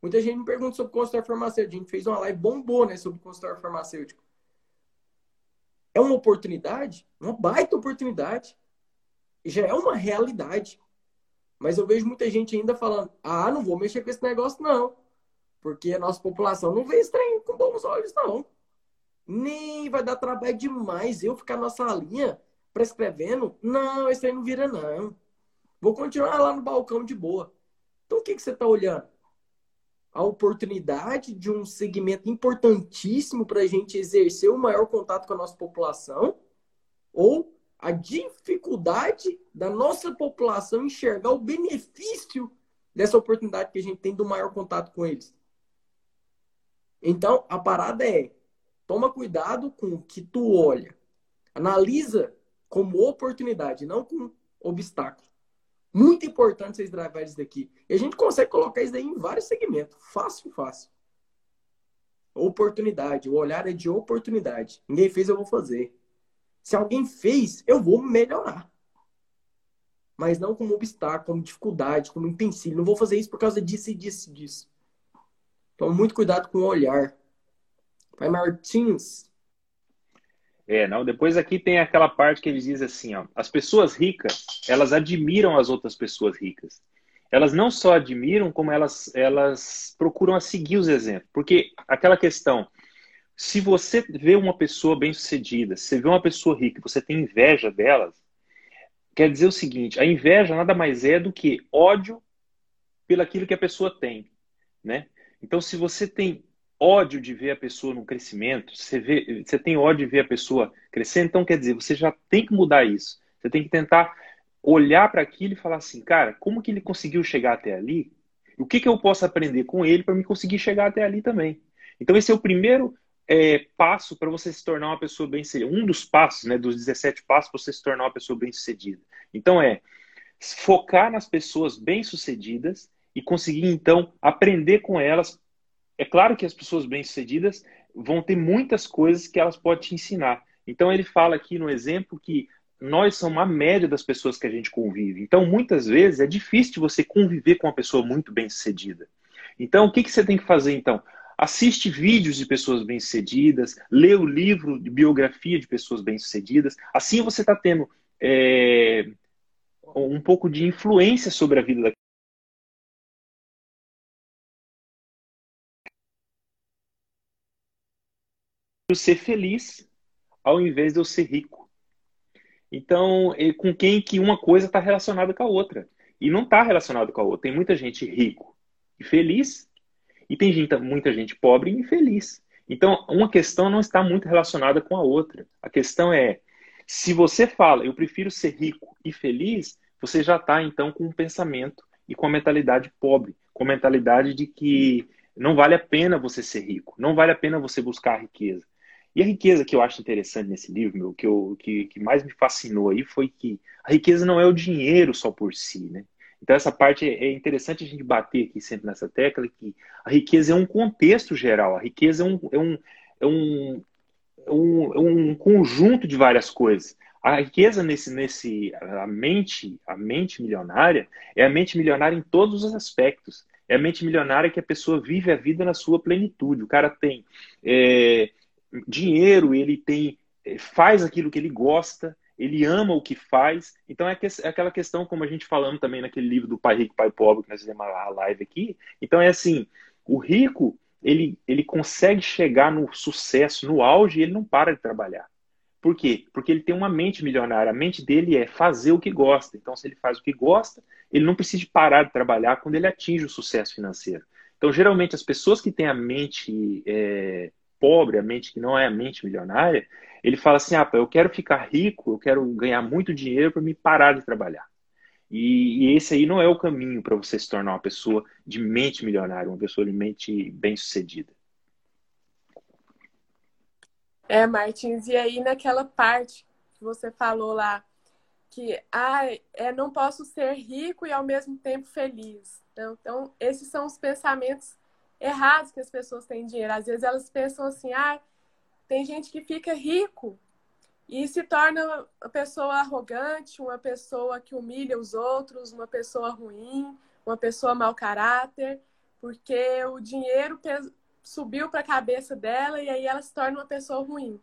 Muita gente me pergunta sobre consultório farmacêutico. A gente fez uma live bombou, né, sobre consultório farmacêutico. É uma oportunidade? Uma baita oportunidade. Já é uma realidade. Mas eu vejo muita gente ainda falando: ah, não vou mexer com esse negócio, não. Porque a nossa população não vê trem com bons olhos, não. Nem vai dar trabalho demais eu ficar na salinha prescrevendo. Não, esse trem não vira, não. Vou continuar lá no balcão de boa. Então o que, que você está olhando? a oportunidade de um segmento importantíssimo para a gente exercer o maior contato com a nossa população, ou a dificuldade da nossa população enxergar o benefício dessa oportunidade que a gente tem do maior contato com eles. Então, a parada é: toma cuidado com o que tu olha. Analisa como oportunidade, não como obstáculo. Muito importante vocês gravarem isso daqui. E a gente consegue colocar isso daí em vários segmentos. Fácil, fácil. Oportunidade. O olhar é de oportunidade. Ninguém fez, eu vou fazer. Se alguém fez, eu vou melhorar. Mas não como obstáculo, como dificuldade, como empecilho. Não vou fazer isso por causa disso e disso e disso. Então, muito cuidado com o olhar. Vai Martins. É, não. Depois aqui tem aquela parte que eles dizem assim, ó. As pessoas ricas, elas admiram as outras pessoas ricas. Elas não só admiram, como elas, elas procuram seguir os exemplos. Porque aquela questão, se você vê uma pessoa bem-sucedida, se vê uma pessoa rica, você tem inveja delas, quer dizer o seguinte, a inveja nada mais é do que ódio pelaquilo que a pessoa tem, né? Então, se você tem ódio de ver a pessoa no crescimento, você, vê, você tem ódio de ver a pessoa crescendo, então quer dizer, você já tem que mudar isso. Você tem que tentar olhar para aquilo e falar assim, cara, como que ele conseguiu chegar até ali? O que, que eu posso aprender com ele para me conseguir chegar até ali também? Então, esse é o primeiro é, passo para você se tornar uma pessoa bem-sucedida. Um dos passos, né, dos 17 passos para você se tornar uma pessoa bem-sucedida. Então, é focar nas pessoas bem-sucedidas e conseguir, então, aprender com elas é claro que as pessoas bem-sucedidas vão ter muitas coisas que elas podem te ensinar. Então, ele fala aqui no exemplo que nós somos a média das pessoas que a gente convive. Então, muitas vezes, é difícil você conviver com uma pessoa muito bem-sucedida. Então, o que, que você tem que fazer, então? Assiste vídeos de pessoas bem-sucedidas, lê o livro de biografia de pessoas bem-sucedidas. Assim, você está tendo é, um pouco de influência sobre a vida ser feliz ao invés de eu ser rico. Então, com quem que uma coisa está relacionada com a outra. E não está relacionado com a outra. Tem muita gente rico e feliz, e tem gente, muita gente pobre e infeliz. Então, uma questão não está muito relacionada com a outra. A questão é, se você fala, eu prefiro ser rico e feliz, você já está, então, com um pensamento e com a mentalidade pobre, com a mentalidade de que não vale a pena você ser rico, não vale a pena você buscar riqueza. E a riqueza que eu acho interessante nesse livro, meu, que, eu, que, que mais me fascinou aí foi que a riqueza não é o dinheiro só por si, né? Então essa parte é interessante a gente bater aqui sempre nessa tecla que a riqueza é um contexto geral, a riqueza é um, é um, é um, é um, é um conjunto de várias coisas. A riqueza nesse, nesse a mente, a mente milionária é a mente milionária em todos os aspectos. É a mente milionária que a pessoa vive a vida na sua plenitude. O cara tem é, dinheiro, ele tem eh, faz aquilo que ele gosta, ele ama o que faz. Então é, que, é aquela questão, como a gente falando também naquele livro do Pai Rico, Pai Pobre, que nós fizemos a live aqui. Então é assim, o rico, ele, ele consegue chegar no sucesso, no auge, e ele não para de trabalhar. Por quê? Porque ele tem uma mente milionária. A mente dele é fazer o que gosta. Então, se ele faz o que gosta, ele não precisa parar de trabalhar quando ele atinge o sucesso financeiro. Então, geralmente, as pessoas que têm a mente é, pobre, a mente que não é a mente milionária, ele fala assim: ah, eu quero ficar rico, eu quero ganhar muito dinheiro para me parar de trabalhar. E, e, esse aí não é o caminho para você se tornar uma pessoa de mente milionária, uma pessoa de mente bem-sucedida. É, Martins, e aí naquela parte que você falou lá, que ah, é, não posso ser rico e ao mesmo tempo feliz. Então, então esses são os pensamentos errados que as pessoas têm dinheiro. Às vezes elas pensam assim, ah, tem gente que fica rico e se torna uma pessoa arrogante, uma pessoa que humilha os outros, uma pessoa ruim, uma pessoa mau caráter, porque o dinheiro subiu para a cabeça dela e aí ela se torna uma pessoa ruim.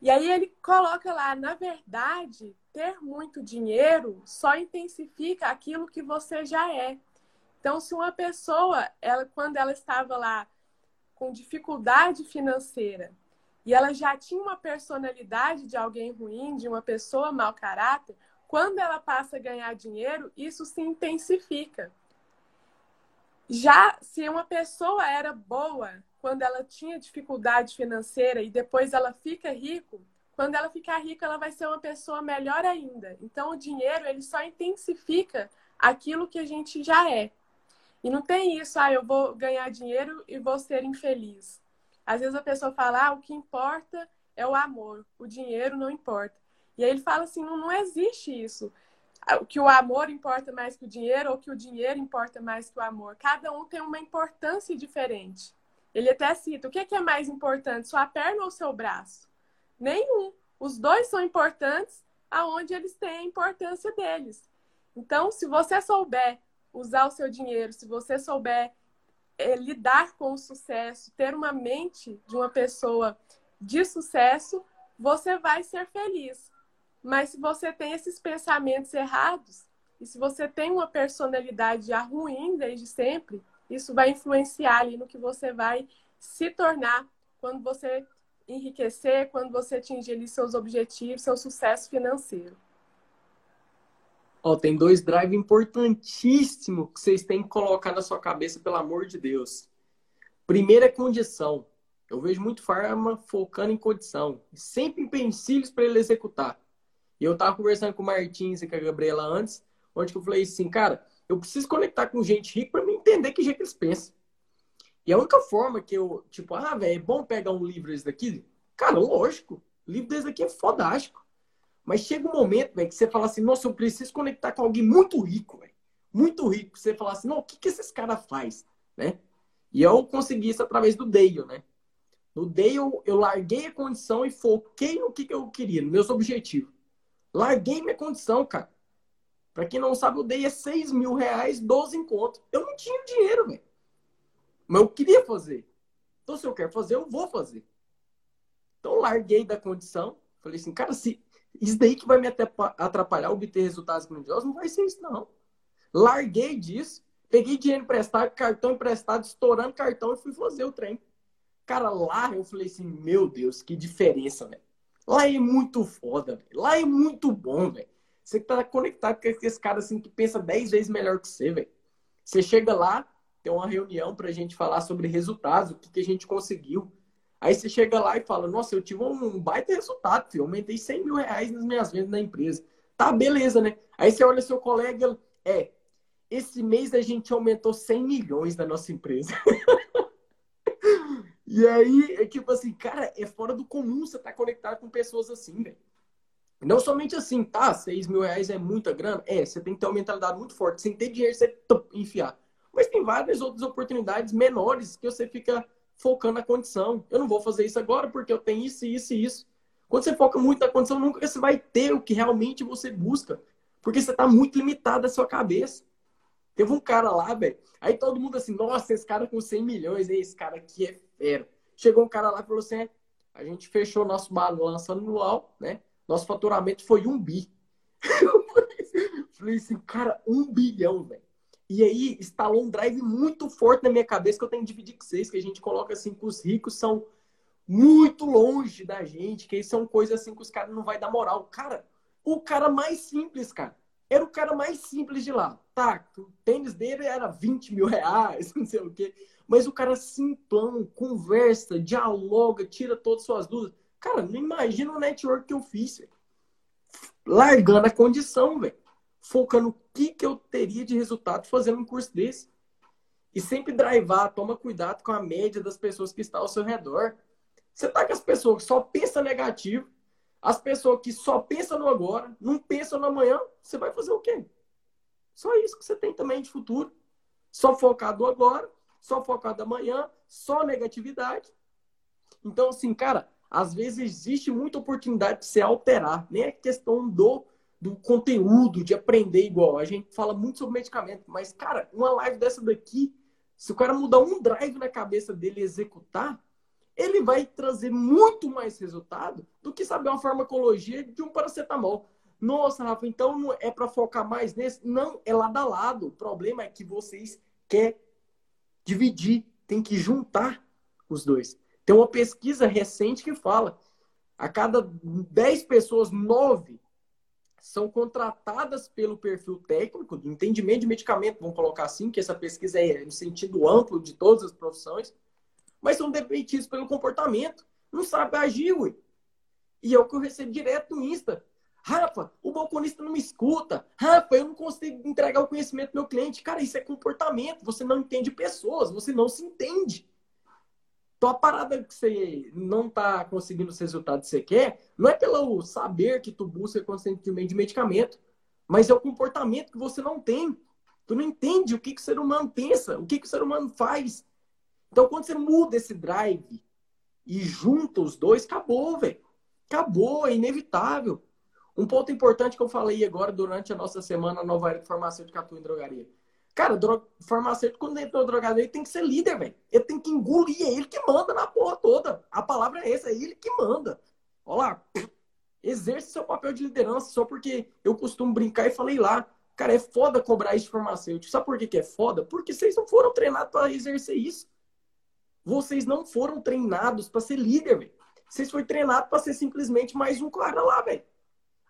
E aí ele coloca lá, na verdade, ter muito dinheiro só intensifica aquilo que você já é. Então, se uma pessoa, ela, quando ela estava lá com dificuldade financeira e ela já tinha uma personalidade de alguém ruim, de uma pessoa mau caráter, quando ela passa a ganhar dinheiro, isso se intensifica. Já se uma pessoa era boa quando ela tinha dificuldade financeira e depois ela fica rico, quando ela ficar rica, ela vai ser uma pessoa melhor ainda. Então, o dinheiro, ele só intensifica aquilo que a gente já é. E não tem isso, ah, eu vou ganhar dinheiro e vou ser infeliz. Às vezes a pessoa fala, ah, o que importa é o amor, o dinheiro não importa. E aí ele fala assim, não, não existe isso. Que o amor importa mais que o dinheiro ou que o dinheiro importa mais que o amor. Cada um tem uma importância diferente. Ele até cita, o que é, que é mais importante, sua perna ou seu braço? Nenhum. Os dois são importantes aonde eles têm a importância deles. Então, se você souber usar o seu dinheiro, se você souber é, lidar com o sucesso, ter uma mente de uma pessoa de sucesso, você vai ser feliz. Mas se você tem esses pensamentos errados, e se você tem uma personalidade já ruim desde sempre, isso vai influenciar ali no que você vai se tornar quando você enriquecer, quando você atingir ali seus objetivos, seu sucesso financeiro. Ó, tem dois drives importantíssimos que vocês têm que colocar na sua cabeça, pelo amor de Deus. Primeiro é condição. Eu vejo muito farma focando em condição. Sempre empecilhos para ele executar. E eu tava conversando com o Martins e com a Gabriela antes, onde eu falei assim, cara, eu preciso conectar com gente rica para me entender que jeito eles pensam. E a única forma que eu, tipo, ah, velho, é bom pegar um livro desse daqui? Cara, lógico. Livro desse daqui é fodástico. Mas chega um momento, velho, que você fala assim, nossa, eu preciso conectar com alguém muito rico, velho. Muito rico. Você fala assim, não, o que, que esses caras faz, né? E eu consegui isso através do Dale, né? No Dale, eu larguei a condição e foquei no que, que eu queria, nos meus objetivos. Larguei minha condição, cara. Pra quem não sabe, o Dale é 6 mil reais, 12 encontros. Eu não tinha dinheiro, velho. Mas eu queria fazer. Então, se eu quero fazer, eu vou fazer. Então, larguei da condição. Falei assim, cara, se isso daí que vai me atrapalhar obter resultados grandiosos, não vai ser isso, não. Larguei disso, peguei dinheiro emprestado, cartão emprestado, estourando cartão e fui fazer o trem. Cara, lá eu falei assim, meu Deus, que diferença, velho. Lá é muito foda, velho. Lá é muito bom, velho. Você tá conectado com esse cara assim que pensa 10 vezes melhor que você, velho. Você chega lá, tem uma reunião pra gente falar sobre resultados, o que, que a gente conseguiu. Aí você chega lá e fala, nossa, eu tive um baita resultado, filho. aumentei 100 mil reais nas minhas vendas na empresa. Tá, beleza, né? Aí você olha seu colega, é, esse mês a gente aumentou 100 milhões na nossa empresa. e aí, é tipo assim, cara, é fora do comum você estar tá conectado com pessoas assim, velho. Não somente assim, tá, 6 mil reais é muita grana. É, você tem que ter uma mentalidade muito forte. Sem ter dinheiro, você enfiar. Mas tem várias outras oportunidades menores que você fica focando na condição. Eu não vou fazer isso agora porque eu tenho isso, isso e isso. Quando você foca muito na condição, nunca você vai ter o que realmente você busca. Porque você está muito limitado à sua cabeça. Teve um cara lá, velho. Aí todo mundo assim, nossa, esse cara com 100 milhões, esse cara aqui é fera. Chegou um cara lá e falou assim: é, a gente fechou nosso balanço anual, né? Nosso faturamento foi um bi. falei assim, cara, um bilhão, velho. E aí instalou um drive muito forte na minha cabeça que eu tenho que dividir com vocês, que a gente coloca assim que os ricos são muito longe da gente, que são coisas assim que os caras não vai dar moral. Cara, o cara mais simples, cara, era o cara mais simples de lá. Tá, o tênis dele era 20 mil reais, não sei o quê. Mas o cara simplão, conversa, dialoga, tira todas as suas dúvidas. Cara, não imagina o network que eu fiz, véio. Largando a condição, velho focando no que, que eu teria de resultado fazendo um curso desse. E sempre drivar, toma cuidado com a média das pessoas que estão ao seu redor. Você tá com as pessoas que só pensam negativo, as pessoas que só pensam no agora, não pensam no amanhã, você vai fazer o quê? Só isso que você tem também de futuro. Só focado agora, só focado amanhã, só negatividade. Então, assim, cara, às vezes existe muita oportunidade de se alterar. Nem é questão do do conteúdo, de aprender igual. A gente fala muito sobre medicamento, mas, cara, uma live dessa daqui, se o cara mudar um drive na cabeça dele e executar, ele vai trazer muito mais resultado do que saber uma farmacologia de um paracetamol. Nossa, Rafa, então não é para focar mais nesse? Não, é lado a lado. O problema é que vocês querem dividir, tem que juntar os dois. Tem uma pesquisa recente que fala a cada 10 pessoas, 9 são contratadas pelo perfil técnico, do entendimento de medicamento, vamos colocar assim, que essa pesquisa é no sentido amplo de todas as profissões, mas são demitidos pelo comportamento. Não sabe agir, ui. E é o que eu recebo direto no Insta. Rafa, o balconista não me escuta. Rafa, eu não consigo entregar o conhecimento do meu cliente. Cara, isso é comportamento. Você não entende pessoas, você não se entende. Então, a parada que você não está conseguindo os resultados que você quer, não é pelo saber que tu busca constantemente medicamento, mas é o comportamento que você não tem. Tu não entende o que, que o ser humano pensa, o que, que o ser humano faz. Então, quando você muda esse drive e junta os dois, acabou, velho. Acabou, é inevitável. Um ponto importante que eu falei agora durante a nossa semana Nova Era de Farmacêutica Atua em Drogaria. Cara, dro... farmacêutico, quando entra no drogaria, ele tem que ser líder, velho. Ele tem que engolir, é ele que manda na porra toda. A palavra é essa, é ele que manda. Olha lá, exerce seu papel de liderança só porque eu costumo brincar e falei lá. Cara, é foda cobrar isso de farmacêutico. Sabe por que, que é foda? Porque vocês não foram treinados para exercer isso. Vocês não foram treinados para ser líder, velho. Vocês foram treinados para ser simplesmente mais um cara lá, velho.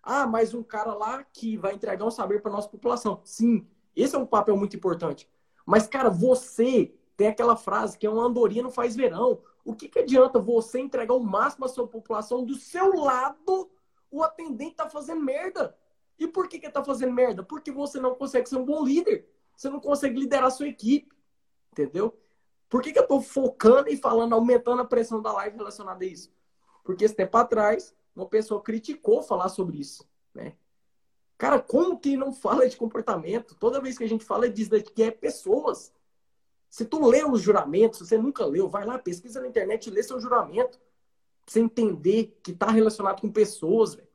Ah, mais um cara lá que vai entregar um saber para nossa população. Sim, esse é um papel muito importante. Mas, cara, você tem aquela frase que é uma andorinha não faz verão. O que, que adianta você entregar o máximo à sua população do seu lado, o atendente tá fazendo merda? E por que, que tá fazendo merda? Porque você não consegue ser um bom líder. Você não consegue liderar a sua equipe. Entendeu? Por que, que eu tô focando e falando, aumentando a pressão da live relacionada a isso? Porque esse tempo atrás, uma pessoa criticou falar sobre isso, né? Cara, como que não fala de comportamento? Toda vez que a gente fala, diz que é pessoas. Se tu lê os juramentos, se você nunca leu, vai lá, pesquisa na internet e lê seu juramento. Pra você entender que está relacionado com pessoas, velho.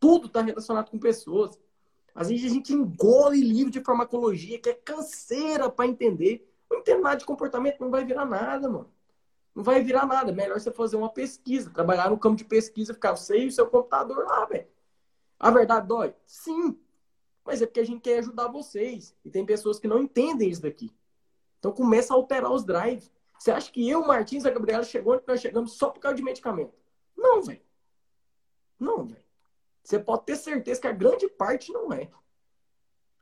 Tudo está relacionado com pessoas. Às vezes a gente engole livro de farmacologia que é canseira para entender. Não entender nada de comportamento, não vai virar nada, mano. Não vai virar nada. Melhor você fazer uma pesquisa, trabalhar no campo de pesquisa, ficar sem o seu computador lá, velho. A verdade dói? Sim. Mas é porque a gente quer ajudar vocês. E tem pessoas que não entendem isso daqui. Então começa a alterar os drives. Você acha que eu, Martins a Gabriela chegou onde nós chegamos só por causa de medicamento? Não, velho. Não, velho. Você pode ter certeza que a grande parte não é.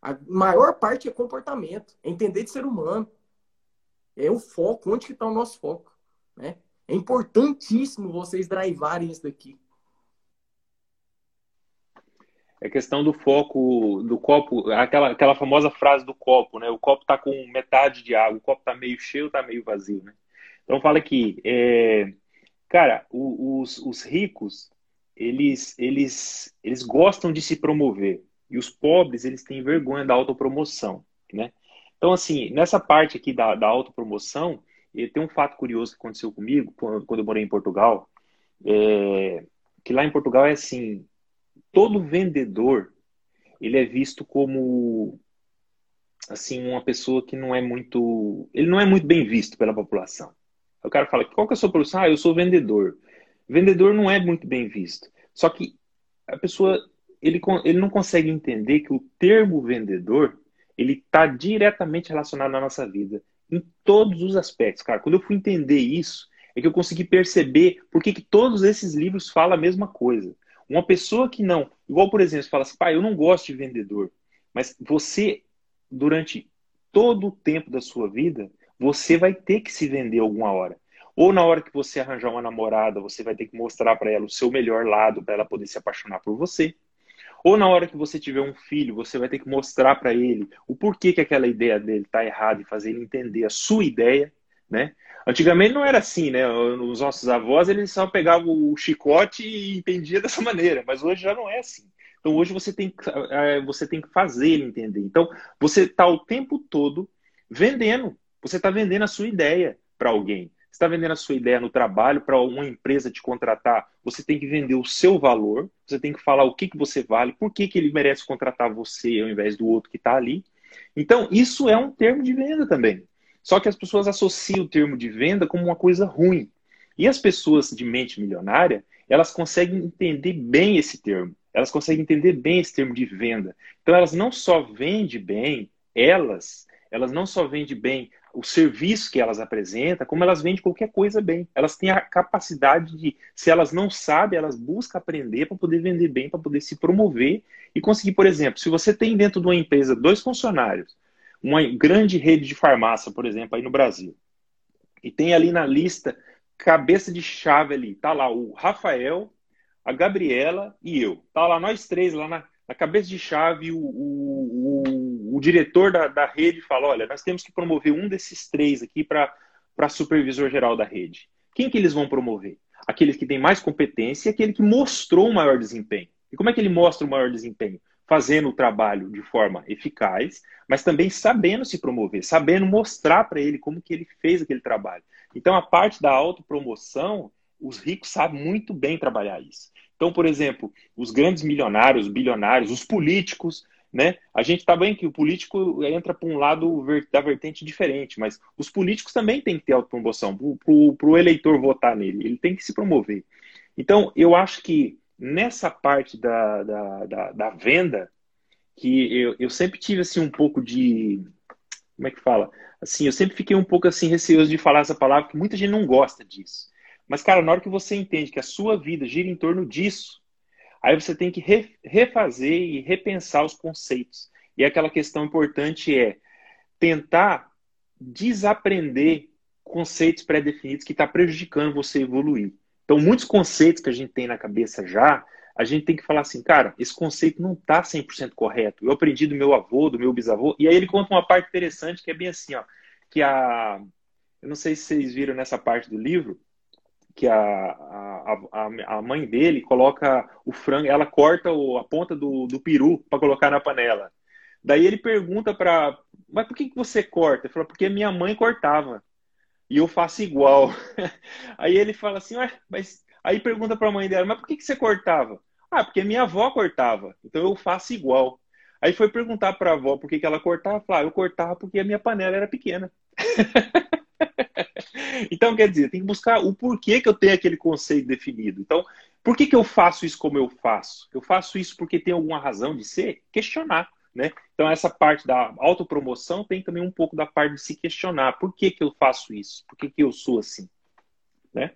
A maior parte é comportamento, é entender de ser humano. É o foco, onde que está o nosso foco. Né? É importantíssimo vocês drivarem isso daqui. É questão do foco do copo, aquela, aquela famosa frase do copo, né? O copo está com metade de água, o copo está meio cheio, está meio vazio, né? Então fala aqui, é, cara, os, os ricos eles, eles, eles gostam de se promover e os pobres eles têm vergonha da autopromoção, né? Então assim, nessa parte aqui da, da autopromoção, tem um fato curioso que aconteceu comigo quando eu morei em Portugal, é, que lá em Portugal é assim, todo vendedor ele é visto como assim uma pessoa que não é muito ele não é muito bem visto pela população. O cara fala qual que é a sua profissão ah eu sou vendedor. Vendedor não é muito bem visto. Só que a pessoa ele, ele não consegue entender que o termo vendedor ele está diretamente relacionado à nossa vida em todos os aspectos cara. Quando eu fui entender isso é que eu consegui perceber por que, todos esses livros falam a mesma coisa uma pessoa que não, igual por exemplo, fala assim, pai, eu não gosto de vendedor, mas você, durante todo o tempo da sua vida, você vai ter que se vender alguma hora. Ou na hora que você arranjar uma namorada, você vai ter que mostrar para ela o seu melhor lado para ela poder se apaixonar por você. Ou na hora que você tiver um filho, você vai ter que mostrar para ele o porquê que aquela ideia dele está errada e fazer ele entender a sua ideia, né? Antigamente não era assim, né? Os nossos avós, eles só pegavam o chicote e entendia dessa maneira, mas hoje já não é assim. Então hoje você tem, é, você tem que fazer ele entender. Então você está o tempo todo vendendo. Você está vendendo a sua ideia para alguém. Você está vendendo a sua ideia no trabalho para uma empresa te contratar. Você tem que vender o seu valor. Você tem que falar o que, que você vale, por que, que ele merece contratar você ao invés do outro que está ali. Então isso é um termo de venda também. Só que as pessoas associam o termo de venda como uma coisa ruim. E as pessoas de mente milionária, elas conseguem entender bem esse termo. Elas conseguem entender bem esse termo de venda. Então elas não só vendem bem, elas, elas não só vendem bem o serviço que elas apresentam, como elas vendem qualquer coisa bem. Elas têm a capacidade de, se elas não sabem, elas buscam aprender para poder vender bem, para poder se promover e conseguir, por exemplo, se você tem dentro de uma empresa dois funcionários, uma grande rede de farmácia, por exemplo, aí no Brasil, e tem ali na lista cabeça de chave ali, tá lá o Rafael, a Gabriela e eu. Tá lá nós três lá na, na cabeça de chave, o, o, o, o diretor da, da rede fala: olha, nós temos que promover um desses três aqui para supervisor geral da rede. Quem que eles vão promover? Aqueles que têm mais competência e aquele que mostrou o maior desempenho. E como é que ele mostra o maior desempenho? Fazendo o trabalho de forma eficaz, mas também sabendo se promover, sabendo mostrar para ele como que ele fez aquele trabalho. Então, a parte da autopromoção, os ricos sabem muito bem trabalhar isso. Então, por exemplo, os grandes milionários, bilionários, os políticos, né? A gente está bem que o político entra para um lado da vertente diferente, mas os políticos também têm que ter autopromoção para o eleitor votar nele. Ele tem que se promover. Então, eu acho que nessa parte da, da, da, da venda, que eu, eu sempre tive assim um pouco de. Como é que fala? Assim, eu sempre fiquei um pouco assim receoso de falar essa palavra, porque muita gente não gosta disso. Mas, cara, na hora que você entende que a sua vida gira em torno disso, aí você tem que refazer e repensar os conceitos. E aquela questão importante é tentar desaprender conceitos pré-definidos que está prejudicando você evoluir. Então, muitos conceitos que a gente tem na cabeça já, a gente tem que falar assim, cara, esse conceito não está 100% correto. Eu aprendi do meu avô, do meu bisavô, e aí ele conta uma parte interessante que é bem assim, ó, que a... Eu não sei se vocês viram nessa parte do livro, que a, a, a, a mãe dele coloca o frango, ela corta o, a ponta do, do peru para colocar na panela. Daí ele pergunta para, mas por que, que você corta? Ele fala, porque minha mãe cortava e eu faço igual. Aí ele fala assim, mas aí pergunta para a mãe dela, mas por que, que você cortava? Ah, porque minha avó cortava, então eu faço igual. Aí foi perguntar para a avó por que, que ela cortava, falar, ah, eu cortava porque a minha panela era pequena. então, quer dizer, tem que buscar o porquê que eu tenho aquele conceito definido. Então, por que, que eu faço isso como eu faço? Eu faço isso porque tem alguma razão de ser? Questionar. Né? Então, essa parte da autopromoção tem também um pouco da parte de se questionar. Por que, que eu faço isso? Por que, que eu sou assim? Né?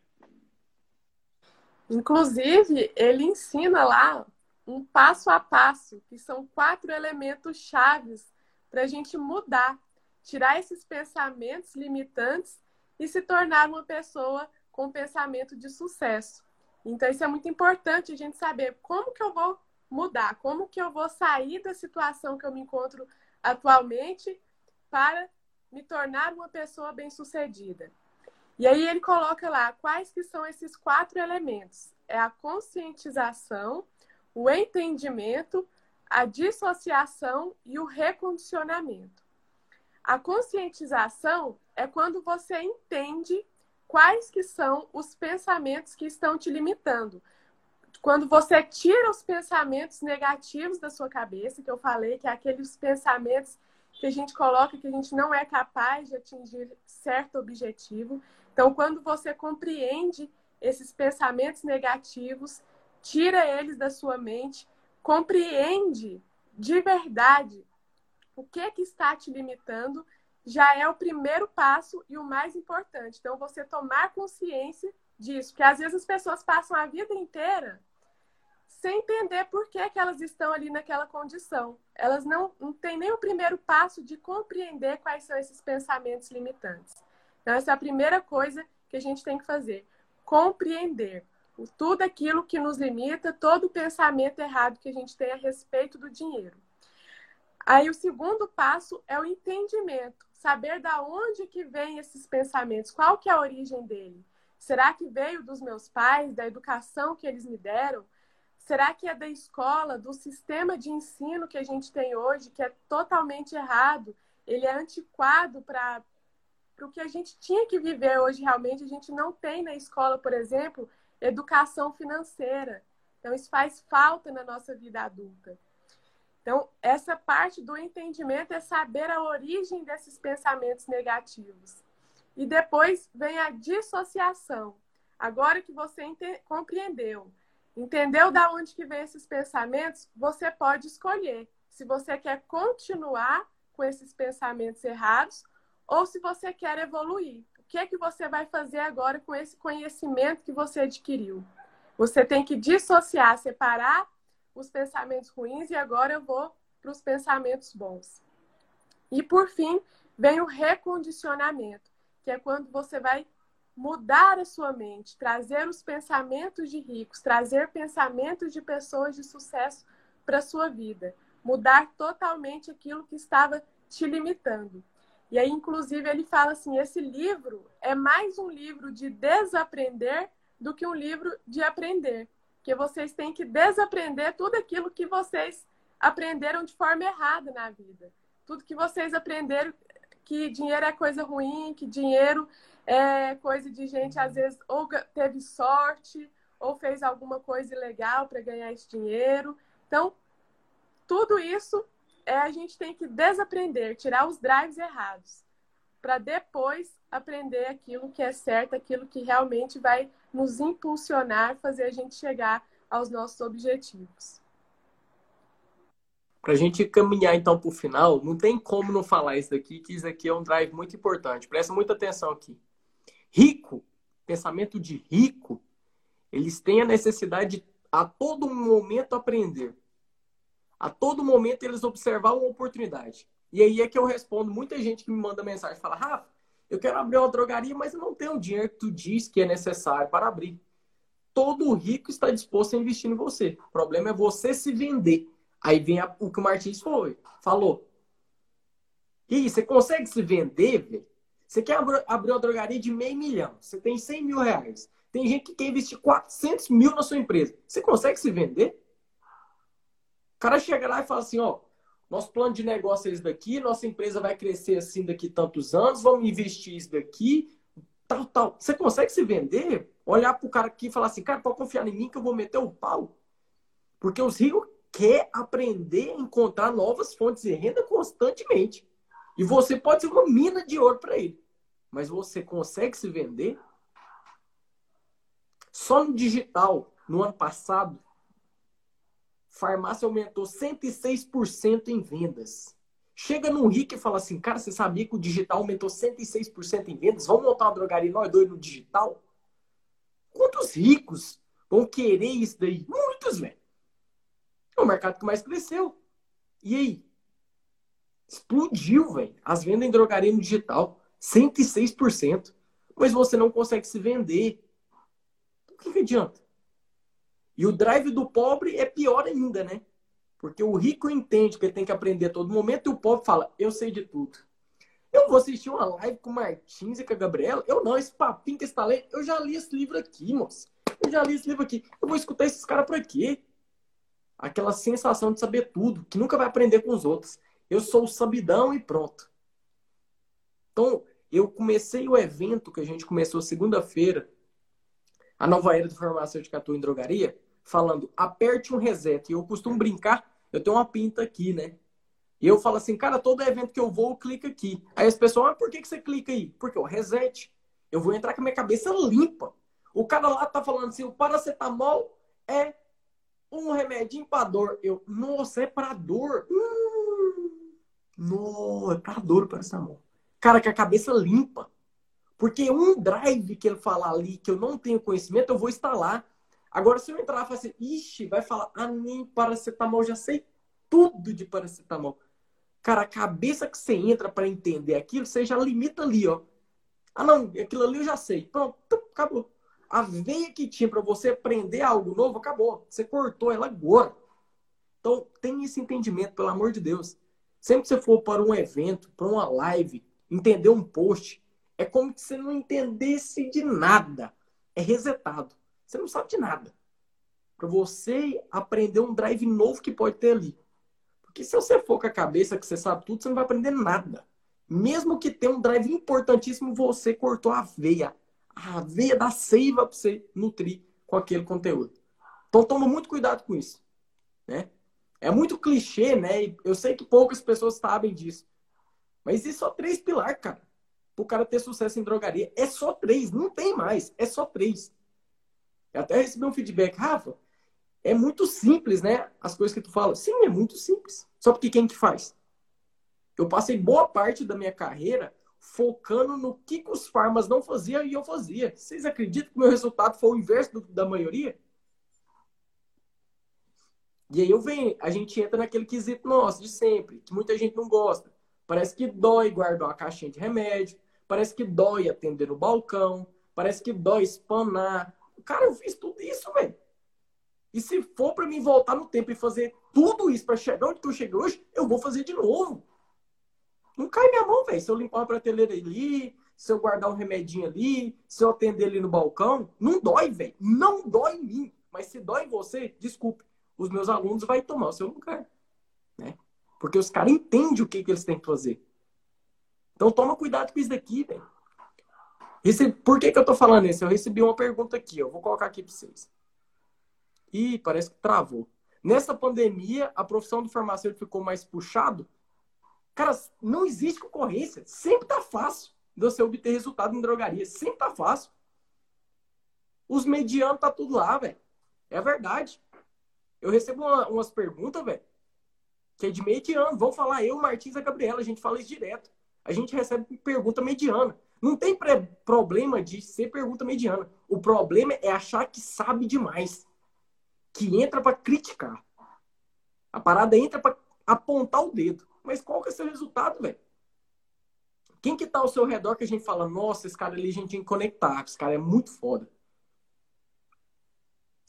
Inclusive, ele ensina lá um passo a passo, que são quatro elementos chaves para a gente mudar tirar esses pensamentos limitantes e se tornar uma pessoa com pensamento de sucesso. Então, isso é muito importante a gente saber como que eu vou mudar, como que eu vou sair da situação que eu me encontro atualmente para me tornar uma pessoa bem-sucedida. E aí ele coloca lá quais que são esses quatro elementos. É a conscientização, o entendimento, a dissociação e o recondicionamento. A conscientização é quando você entende quais que são os pensamentos que estão te limitando. Quando você tira os pensamentos negativos da sua cabeça, que eu falei que é aqueles pensamentos que a gente coloca que a gente não é capaz de atingir certo objetivo. Então, quando você compreende esses pensamentos negativos, tira eles da sua mente, compreende de verdade o que, que está te limitando, já é o primeiro passo e o mais importante. Então, você tomar consciência disso, porque às vezes as pessoas passam a vida inteira sem entender por que, que elas estão ali naquela condição. Elas não, não têm nem o primeiro passo de compreender quais são esses pensamentos limitantes. Então, essa é a primeira coisa que a gente tem que fazer. Compreender tudo aquilo que nos limita, todo o pensamento errado que a gente tem a respeito do dinheiro. Aí o segundo passo é o entendimento, saber da onde que vem esses pensamentos, qual que é a origem dele. Será que veio dos meus pais, da educação que eles me deram? Será que é da escola, do sistema de ensino que a gente tem hoje, que é totalmente errado? Ele é antiquado para o que a gente tinha que viver hoje realmente. A gente não tem na escola, por exemplo, educação financeira. Então, isso faz falta na nossa vida adulta. Então, essa parte do entendimento é saber a origem desses pensamentos negativos. E depois vem a dissociação. Agora que você compreendeu, entendeu da onde que vem esses pensamentos, você pode escolher se você quer continuar com esses pensamentos errados ou se você quer evoluir. O que é que você vai fazer agora com esse conhecimento que você adquiriu? Você tem que dissociar, separar os pensamentos ruins e agora eu vou para os pensamentos bons. E por fim, vem o recondicionamento, que é quando você vai mudar a sua mente, trazer os pensamentos de ricos, trazer pensamentos de pessoas de sucesso para a sua vida, mudar totalmente aquilo que estava te limitando. E aí, inclusive, ele fala assim: esse livro é mais um livro de desaprender do que um livro de aprender. Que vocês têm que desaprender tudo aquilo que vocês aprenderam de forma errada na vida. Tudo que vocês aprenderam que dinheiro é coisa ruim, que dinheiro é coisa de gente, às vezes, ou teve sorte, ou fez alguma coisa ilegal para ganhar esse dinheiro. Então, tudo isso é a gente tem que desaprender, tirar os drives errados, para depois aprender aquilo que é certo, aquilo que realmente vai nos impulsionar, fazer a gente chegar aos nossos objetivos. Para a gente caminhar então para o final, não tem como não falar isso daqui, que isso aqui é um drive muito importante. Presta muita atenção aqui. Rico, pensamento de rico, eles têm a necessidade de a todo momento aprender. A todo momento eles observar uma oportunidade. E aí é que eu respondo muita gente que me manda mensagem, fala, Rafa, eu quero abrir uma drogaria, mas eu não tenho o dinheiro que tu diz que é necessário para abrir. Todo rico está disposto a investir em você. O problema é você se vender. Aí vem a, o que o Martins foi, falou. E você consegue se vender, velho? Você quer abrir uma drogaria de meio milhão. Você tem 100 mil reais. Tem gente que quer investir 400 mil na sua empresa. Você consegue se vender? O cara chega lá e fala assim, ó, nosso plano de negócio é esse daqui, nossa empresa vai crescer assim daqui tantos anos, vamos investir isso daqui, tal, tal. Você consegue se vender? Olhar pro cara aqui e falar assim, cara, pode confiar em mim que eu vou meter o pau. Porque os ricos quer aprender a encontrar novas fontes de renda constantemente. E você pode ser uma mina de ouro para ele. Mas você consegue se vender? Só no digital, no ano passado, farmácia aumentou 106% em vendas. Chega num rico e fala assim, cara, você sabia que o digital aumentou 106% em vendas? Vamos montar uma drogaria nós dois no digital? Quantos ricos vão querer isso daí? Muitos, velho. É o mercado que mais cresceu. E aí? Explodiu, velho. As vendas em drogaria no digital. 106%. Mas você não consegue se vender. Então, o que, que adianta? E o drive do pobre é pior ainda, né? Porque o rico entende que ele tem que aprender a todo momento e o pobre fala, eu sei de tudo. Eu vou assistir uma live com o Martins e com a Gabriela. Eu não, esse papinho que está lendo, eu já li esse livro aqui, moço. Eu já li esse livro aqui. Eu vou escutar esses caras por aqui aquela sensação de saber tudo, que nunca vai aprender com os outros. Eu sou o sabidão e pronto. Então, eu comecei o evento que a gente começou segunda-feira, a nova era de farmacêutica atua em drogaria, falando aperte um reset. E eu costumo brincar, eu tenho uma pinta aqui, né? E eu falo assim, cara, todo evento que eu vou, eu clico aqui. Aí as pessoas, mas por que, que você clica aí? Porque o reset. Eu vou entrar com a minha cabeça limpa. O cara lá tá falando assim, o paracetamol é um remedinho para dor. Eu, nossa, é para dor. Hum, no, é para dor para essa mão. Cara, com a cabeça limpa. Porque um drive que ele falar ali que eu não tenho conhecimento, eu vou instalar. Agora, se eu entrar e falar assim, ixi, vai falar, ah, nem paracetamol, já sei tudo de paracetamol. Cara, a cabeça que você entra para entender aquilo, você já limita ali, ó. Ah, não, aquilo ali eu já sei. Pronto, acabou. A veia que tinha para você aprender algo novo acabou. Você cortou ela agora. Então, tem esse entendimento, pelo amor de Deus. Sempre que você for para um evento, para uma live, entender um post, é como se você não entendesse de nada. É resetado. Você não sabe de nada. Para você aprender um drive novo que pode ter ali. Porque se você for com a cabeça que você sabe tudo, você não vai aprender nada. Mesmo que tenha um drive importantíssimo, você cortou a veia a veia da seiva para você nutrir com aquele conteúdo. Então toma muito cuidado com isso, né? É muito clichê, né? Eu sei que poucas pessoas sabem disso. Mas existe só três pilares, cara. Para o cara ter sucesso em drogaria. É só três, não tem mais. É só três. Eu até recebi um feedback, Rafa, é muito simples, né? As coisas que tu fala. Sim, é muito simples. Só porque quem que faz? Eu passei boa parte da minha carreira focando no que, que os farmas não faziam e eu fazia. Vocês acreditam que o meu resultado foi o inverso do, da maioria? E aí eu venho, a gente entra naquele quesito nosso de sempre, que muita gente não gosta. Parece que dói guardar uma caixinha de remédio, parece que dói atender no balcão, parece que dói espanar. Cara, eu fiz tudo isso, velho. E se for para mim voltar no tempo e fazer tudo isso para chegar onde eu cheguei hoje, eu vou fazer de novo. Não cai minha mão, velho. Se eu limpar uma prateleira ali, se eu guardar um remedinho ali, se eu atender ali no balcão, não dói, velho. Não dói em mim. Mas se dói em você, desculpe. Os meus alunos vão tomar o seu lugar. Né? Porque os caras entendem o que, que eles têm que fazer. Então toma cuidado com isso daqui, velho. Por que, que eu tô falando isso? Eu recebi uma pergunta aqui, eu vou colocar aqui para vocês. Ih, parece que travou. Nessa pandemia, a profissão do farmacêutico ficou mais puxado. Cara, não existe concorrência. Sempre tá fácil de você obter resultado em drogaria. Sempre tá fácil. Os medianos tá tudo lá, velho. É verdade. Eu recebo uma, umas perguntas, velho, que é de mediano. Vamos falar eu, Martins e a Gabriela. A gente fala isso direto. A gente recebe pergunta mediana. Não tem problema de ser pergunta mediana. O problema é achar que sabe demais que entra para criticar. A parada entra para apontar o dedo. Mas qual que é o seu resultado, velho? Quem que tá ao seu redor que a gente fala, nossa, esse cara ali a gente tem que conectar, esse cara é muito foda.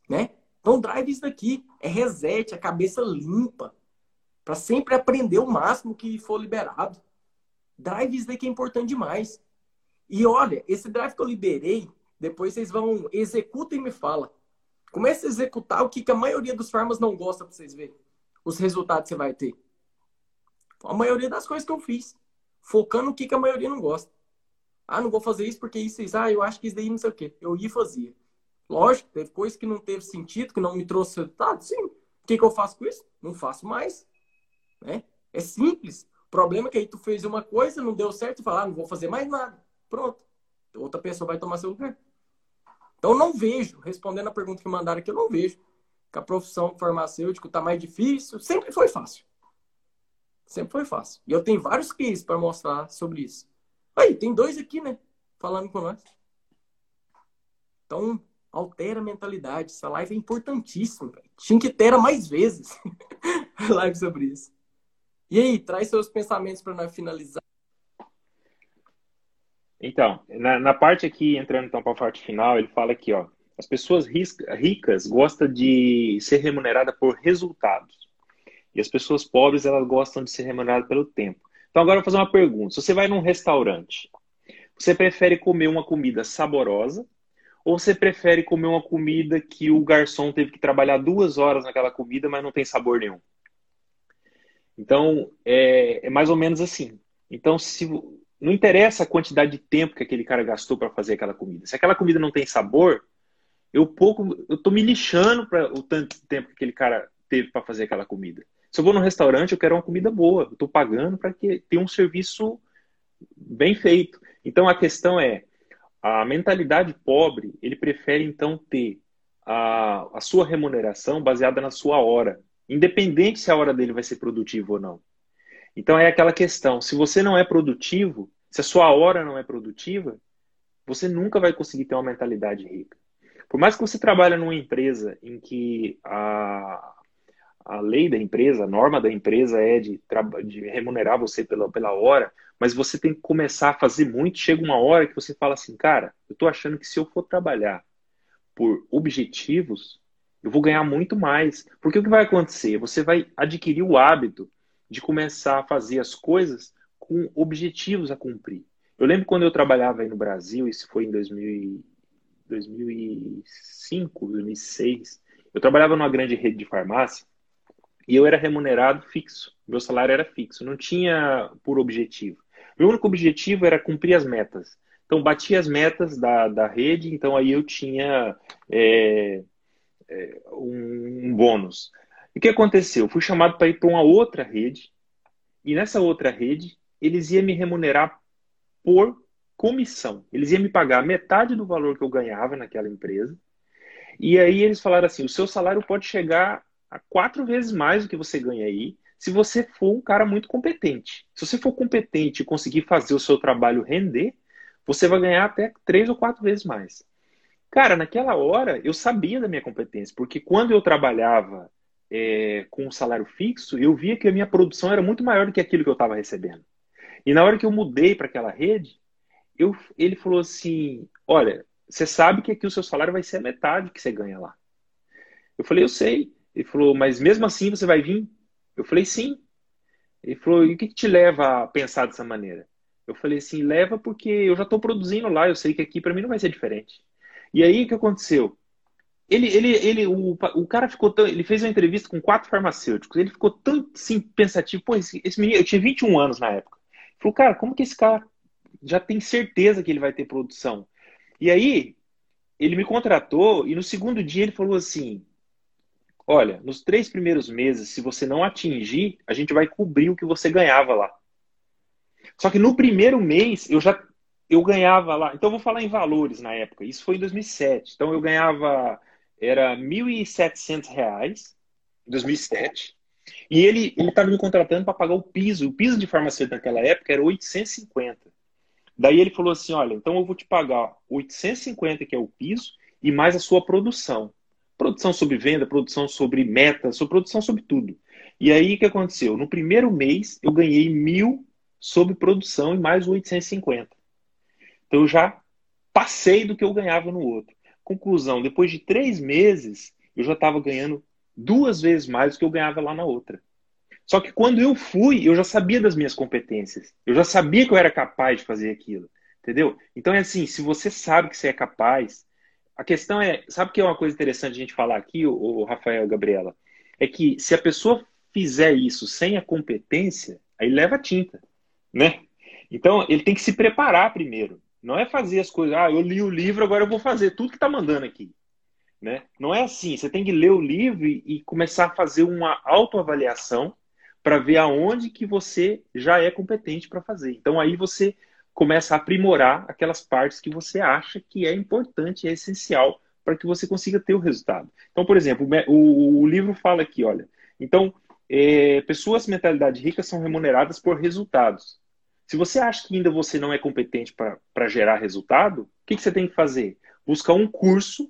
Né? Então drive isso daqui, é reset, a cabeça limpa, para sempre aprender o máximo que for liberado. Drive isso daqui é importante demais. E olha, esse drive que eu liberei, depois vocês vão, executa e me fala. Comece a executar o que, que a maioria dos farmas não gosta para vocês verem. Os resultados que você vai ter. A maioria das coisas que eu fiz. Focando no que, que a maioria não gosta. Ah, não vou fazer isso porque isso, isso. Ah, eu acho que isso daí não sei o quê. Eu ia e fazia. Lógico, teve coisa que não teve sentido, que não me trouxe resultado. Sim. O que, que eu faço com isso? Não faço mais. Né? É simples. O problema é que aí tu fez uma coisa, não deu certo e fala, ah, não vou fazer mais nada. Pronto. Outra pessoa vai tomar seu lugar. Então, não vejo, respondendo a pergunta que mandaram aqui, eu não vejo que a profissão farmacêutico está mais difícil. Sempre foi fácil. Sempre foi fácil. E eu tenho vários cases para mostrar sobre isso. Aí, tem dois aqui, né? Falando com nós. Então, altera a mentalidade. Essa live é importantíssima. Tinha que ter mais vezes live sobre isso. E aí, traz seus pensamentos para nós finalizar. Então, na, na parte aqui, entrando então para a parte final, ele fala aqui, ó, as pessoas ricas gostam de ser remunerada por resultados. E as pessoas pobres, elas gostam de ser remuneradas pelo tempo. Então, agora eu vou fazer uma pergunta. Se você vai num restaurante, você prefere comer uma comida saborosa ou você prefere comer uma comida que o garçom teve que trabalhar duas horas naquela comida, mas não tem sabor nenhum? Então, é, é mais ou menos assim. Então, se não interessa a quantidade de tempo que aquele cara gastou para fazer aquela comida. Se aquela comida não tem sabor, eu pouco, eu tô me lixando para o tanto de tempo que aquele cara teve para fazer aquela comida. Se eu vou num restaurante, eu quero uma comida boa. Eu estou pagando para que tenha um serviço bem feito. Então a questão é a mentalidade pobre. Ele prefere então ter a, a sua remuneração baseada na sua hora, independente se a hora dele vai ser produtiva ou não. Então é aquela questão: se você não é produtivo, se a sua hora não é produtiva, você nunca vai conseguir ter uma mentalidade rica. Por mais que você trabalhe numa empresa em que a, a lei da empresa, a norma da empresa é de, de remunerar você pela, pela hora, mas você tem que começar a fazer muito. Chega uma hora que você fala assim, cara, eu estou achando que se eu for trabalhar por objetivos, eu vou ganhar muito mais. Porque o que vai acontecer? Você vai adquirir o hábito de começar a fazer as coisas com objetivos a cumprir. Eu lembro quando eu trabalhava aí no Brasil, isso foi em 2000, 2005, 2006, eu trabalhava numa grande rede de farmácia e eu era remunerado fixo. Meu salário era fixo, não tinha por objetivo. Meu único objetivo era cumprir as metas. Então, batia as metas da, da rede, então aí eu tinha é, é, um, um bônus. E o que aconteceu? Eu fui chamado para ir para uma outra rede, e nessa outra rede, eles iam me remunerar por comissão. Eles iam me pagar metade do valor que eu ganhava naquela empresa. E aí eles falaram assim: o seu salário pode chegar quatro vezes mais do que você ganha aí, se você for um cara muito competente. Se você for competente e conseguir fazer o seu trabalho render, você vai ganhar até três ou quatro vezes mais. Cara, naquela hora eu sabia da minha competência, porque quando eu trabalhava é, com um salário fixo, eu via que a minha produção era muito maior do que aquilo que eu estava recebendo. E na hora que eu mudei para aquela rede, eu, ele falou assim: Olha, você sabe que aqui o seu salário vai ser a metade que você ganha lá. Eu falei: Eu sei. Ele falou: Mas mesmo assim você vai vir? Eu falei: Sim. Ele falou: E o que, te leva a pensar dessa maneira? Eu falei assim: Leva porque eu já estou produzindo lá, eu sei que aqui para mim não vai ser diferente. E aí o que aconteceu? Ele, ele, ele, o, o cara ficou tão. Ele fez uma entrevista com quatro farmacêuticos. Ele ficou tão assim, pensativo. Pô, esse, esse menino, eu tinha 21 anos na época. Ele falou, cara, como que esse cara já tem certeza que ele vai ter produção. E aí, ele me contratou e no segundo dia ele falou assim: Olha, nos três primeiros meses, se você não atingir, a gente vai cobrir o que você ganhava lá. Só que no primeiro mês eu já eu ganhava lá. Então eu vou falar em valores na época. Isso foi em 2007. Então eu ganhava era R$ 1.700 em 2007. E ele ele estava me contratando para pagar o piso. O piso de farmacêutico naquela época era 850. Daí ele falou assim: olha, então eu vou te pagar 850, que é o piso, e mais a sua produção. Produção sobre venda, produção sobre meta, sobre produção sobre tudo. E aí o que aconteceu? No primeiro mês eu ganhei mil sobre produção e mais 850. Então eu já passei do que eu ganhava no outro. Conclusão: depois de três meses eu já estava ganhando duas vezes mais do que eu ganhava lá na outra. Só que quando eu fui, eu já sabia das minhas competências. Eu já sabia que eu era capaz de fazer aquilo. Entendeu? Então é assim, se você sabe que você é capaz, a questão é, sabe que é uma coisa interessante a gente falar aqui, o, Rafael Gabriela? É que se a pessoa fizer isso sem a competência, aí leva tinta, né? Então ele tem que se preparar primeiro. Não é fazer as coisas, ah, eu li o livro, agora eu vou fazer tudo que está mandando aqui. Né? Não é assim. Você tem que ler o livro e começar a fazer uma autoavaliação para ver aonde que você já é competente para fazer. Então aí você começa a aprimorar aquelas partes que você acha que é importante, é essencial para que você consiga ter o resultado. Então, por exemplo, o, o livro fala aqui, olha, então é, pessoas mentalidade rica são remuneradas por resultados. Se você acha que ainda você não é competente para gerar resultado, o que, que você tem que fazer? Buscar um curso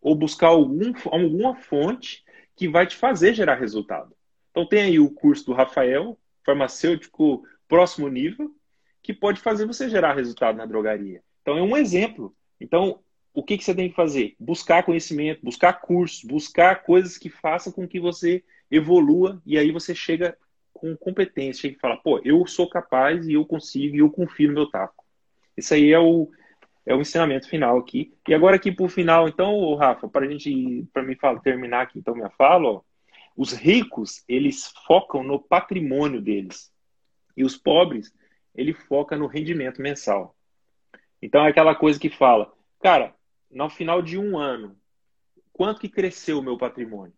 ou buscar algum, alguma fonte que vai te fazer gerar resultado. Então tem aí o curso do Rafael, farmacêutico próximo nível, que pode fazer você gerar resultado na drogaria. Então é um exemplo. Então, o que, que você tem que fazer? Buscar conhecimento, buscar cursos, buscar coisas que façam com que você evolua e aí você chega com competência, chega e fala, pô, eu sou capaz e eu consigo e eu confio no meu taco. Isso aí é o, é o ensinamento final aqui. E agora aqui por final, então, Rafa, para a gente, para mim falar, terminar aqui então minha fala, ó, os ricos, eles focam no patrimônio deles. E os pobres, ele foca no rendimento mensal. Então é aquela coisa que fala, cara, no final de um ano, quanto que cresceu o meu patrimônio?